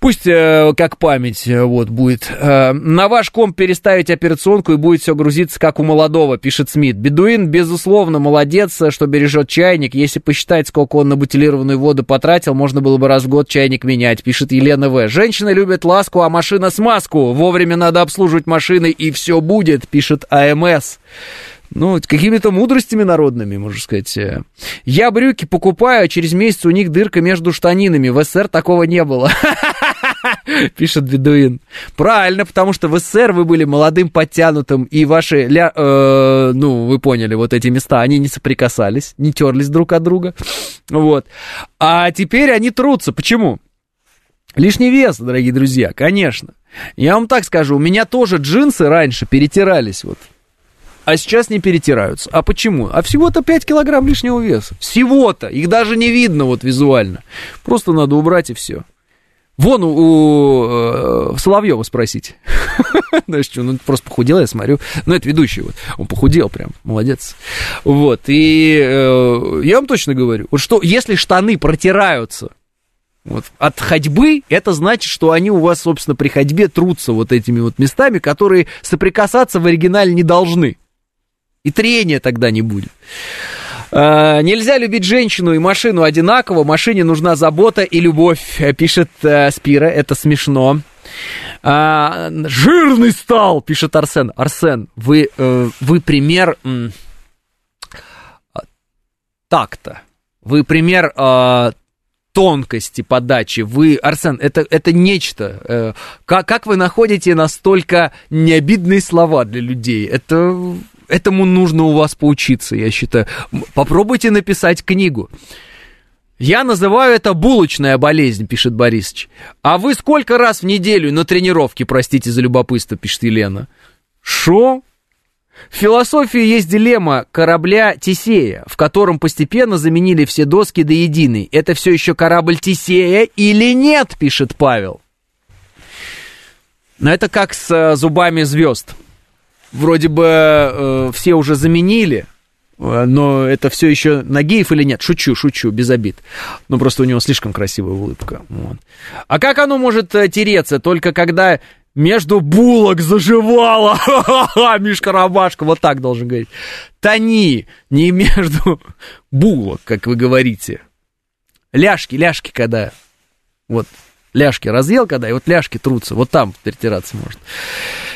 Пусть э, как память э, вот будет. Э, на ваш комп переставить операционку и будет все грузиться как у молодого, пишет Смит. Бедуин, безусловно, молодец, э, что бережет чайник. Если посчитать, сколько он на бутилированную воду потратил, можно было бы раз в год чайник менять, пишет Елена В. Женщины любят ласку, а машина смазку. Вовремя надо обслуживать машины, и все будет, пишет АМС. Ну, какими-то мудростями народными, можно сказать. э. Я брюки покупаю, а через месяц у них дырка между штанинами. В СССР такого не было. Пишет Бедуин. Правильно, потому что в СССР вы были молодым, подтянутым, и ваши, ля- э, ну, вы поняли, вот эти места, они не соприкасались, не терлись друг от друга. Вот. А теперь они трутся. Почему? Лишний вес, дорогие друзья, конечно. Я вам так скажу, у меня тоже джинсы раньше перетирались вот а сейчас не перетираются. А почему? А всего-то 5 килограмм лишнего веса. Всего-то. Их даже не видно вот визуально. Просто надо убрать и все. Вон у, у э, Соловьева спросите. Что, ну просто похудел, я смотрю. Ну, это ведущий вот. Он похудел прям, молодец. Вот, и э, я вам точно говорю, вот что, если штаны протираются вот, от ходьбы, это значит, что они у вас, собственно, при ходьбе трутся вот этими вот местами, которые соприкасаться в оригинале не должны. И трения тогда не будет. А, нельзя любить женщину и машину одинаково. Машине нужна забота и любовь, э, пишет э, Спира. Это смешно. А, жирный стал, пишет Арсен. Арсен, вы, э, вы пример м, такта. Вы пример тонкости подачи. Вы, Арсен, это, это нечто. Э, как, как вы находите настолько необидные слова для людей? Это, этому нужно у вас поучиться, я считаю. Попробуйте написать книгу. Я называю это булочная болезнь, пишет Борисович. А вы сколько раз в неделю на тренировке, простите за любопытство, пишет Елена? Шо? В философии есть дилемма корабля Тесея, в котором постепенно заменили все доски до единой. Это все еще корабль Тесея или нет, пишет Павел. Но это как с э, зубами звезд. Вроде бы э, все уже заменили, э, но это все еще Нагиев или нет? Шучу, шучу, без обид. Ну, просто у него слишком красивая улыбка. Вот. А как оно может э, тереться? Только когда между булок заживало. Мишка Ромашка, вот так должен говорить. Тони, не между булок, как вы говорите. Ляжки, ляжки, когда вот ляжки разъел, когда и вот ляжки трутся, вот там перетираться может.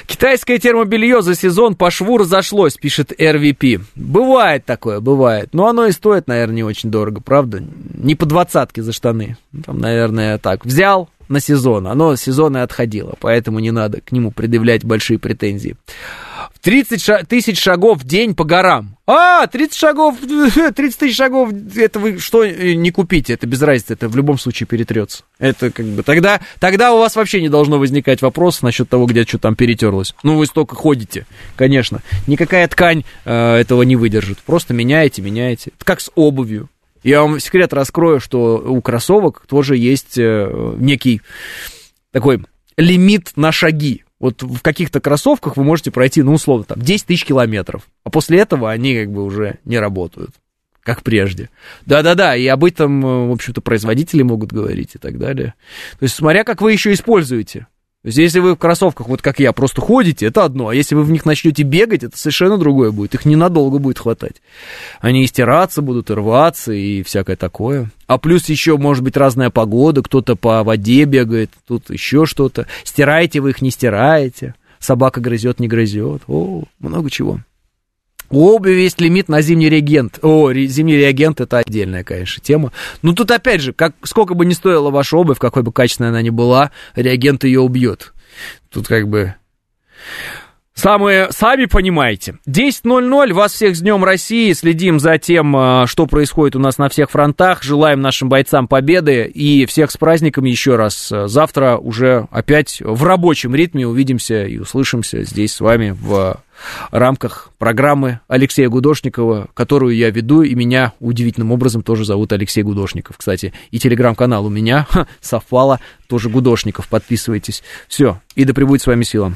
Китайское термобелье за сезон по шву разошлось, пишет RVP. Бывает такое, бывает. Но оно и стоит, наверное, не очень дорого, правда? Не по двадцатке за штаны. Там, наверное, так. Взял на сезон, оно сезон и отходило, поэтому не надо к нему предъявлять большие претензии. 30 ша- тысяч шагов в день по горам. А, 30 шагов, 30 тысяч шагов, это вы что э, не купите, это без разницы, это в любом случае перетрется. Это как бы, тогда, тогда у вас вообще не должно возникать вопросов насчет того, где что там перетерлось. Ну, вы столько ходите, конечно. Никакая ткань э, этого не выдержит. Просто меняете, меняете. Это как с обувью. Я вам секрет раскрою, что у кроссовок тоже есть э, некий такой лимит на шаги. Вот в каких-то кроссовках вы можете пройти, ну, условно, там, 10 тысяч километров. А после этого они как бы уже не работают, как прежде. Да-да-да, и об этом, э, в общем-то, производители могут говорить и так далее. То есть, смотря как вы еще используете. То есть, если вы в кроссовках, вот как я, просто ходите, это одно. А если вы в них начнете бегать, это совершенно другое будет. Их ненадолго будет хватать. Они и стираться будут, и рваться, и всякое такое. А плюс еще может быть разная погода, кто-то по воде бегает, тут еще что-то. Стираете вы их, не стираете. Собака грызет, не грызет. О, много чего. У обуви есть лимит на зимний реагент. О, ре- зимний реагент это отдельная, конечно, тема. Ну тут опять же, как, сколько бы ни стоила ваша обувь, какой бы качественной она ни была, реагент ее убьет. Тут как бы... Самые, сами понимаете. 10.00, вас всех с Днем России, следим за тем, а, что происходит у нас на всех фронтах, желаем нашим бойцам победы и всех с праздником еще раз. Завтра уже опять в рабочем ритме увидимся и услышимся здесь с вами в рамках программы Алексея Гудошникова, которую я веду, и меня удивительным образом тоже зовут Алексей Гудошников. Кстати, и телеграм-канал у меня ха, совпало, тоже Гудошников, подписывайтесь. Все, и да пребудет с вами сила.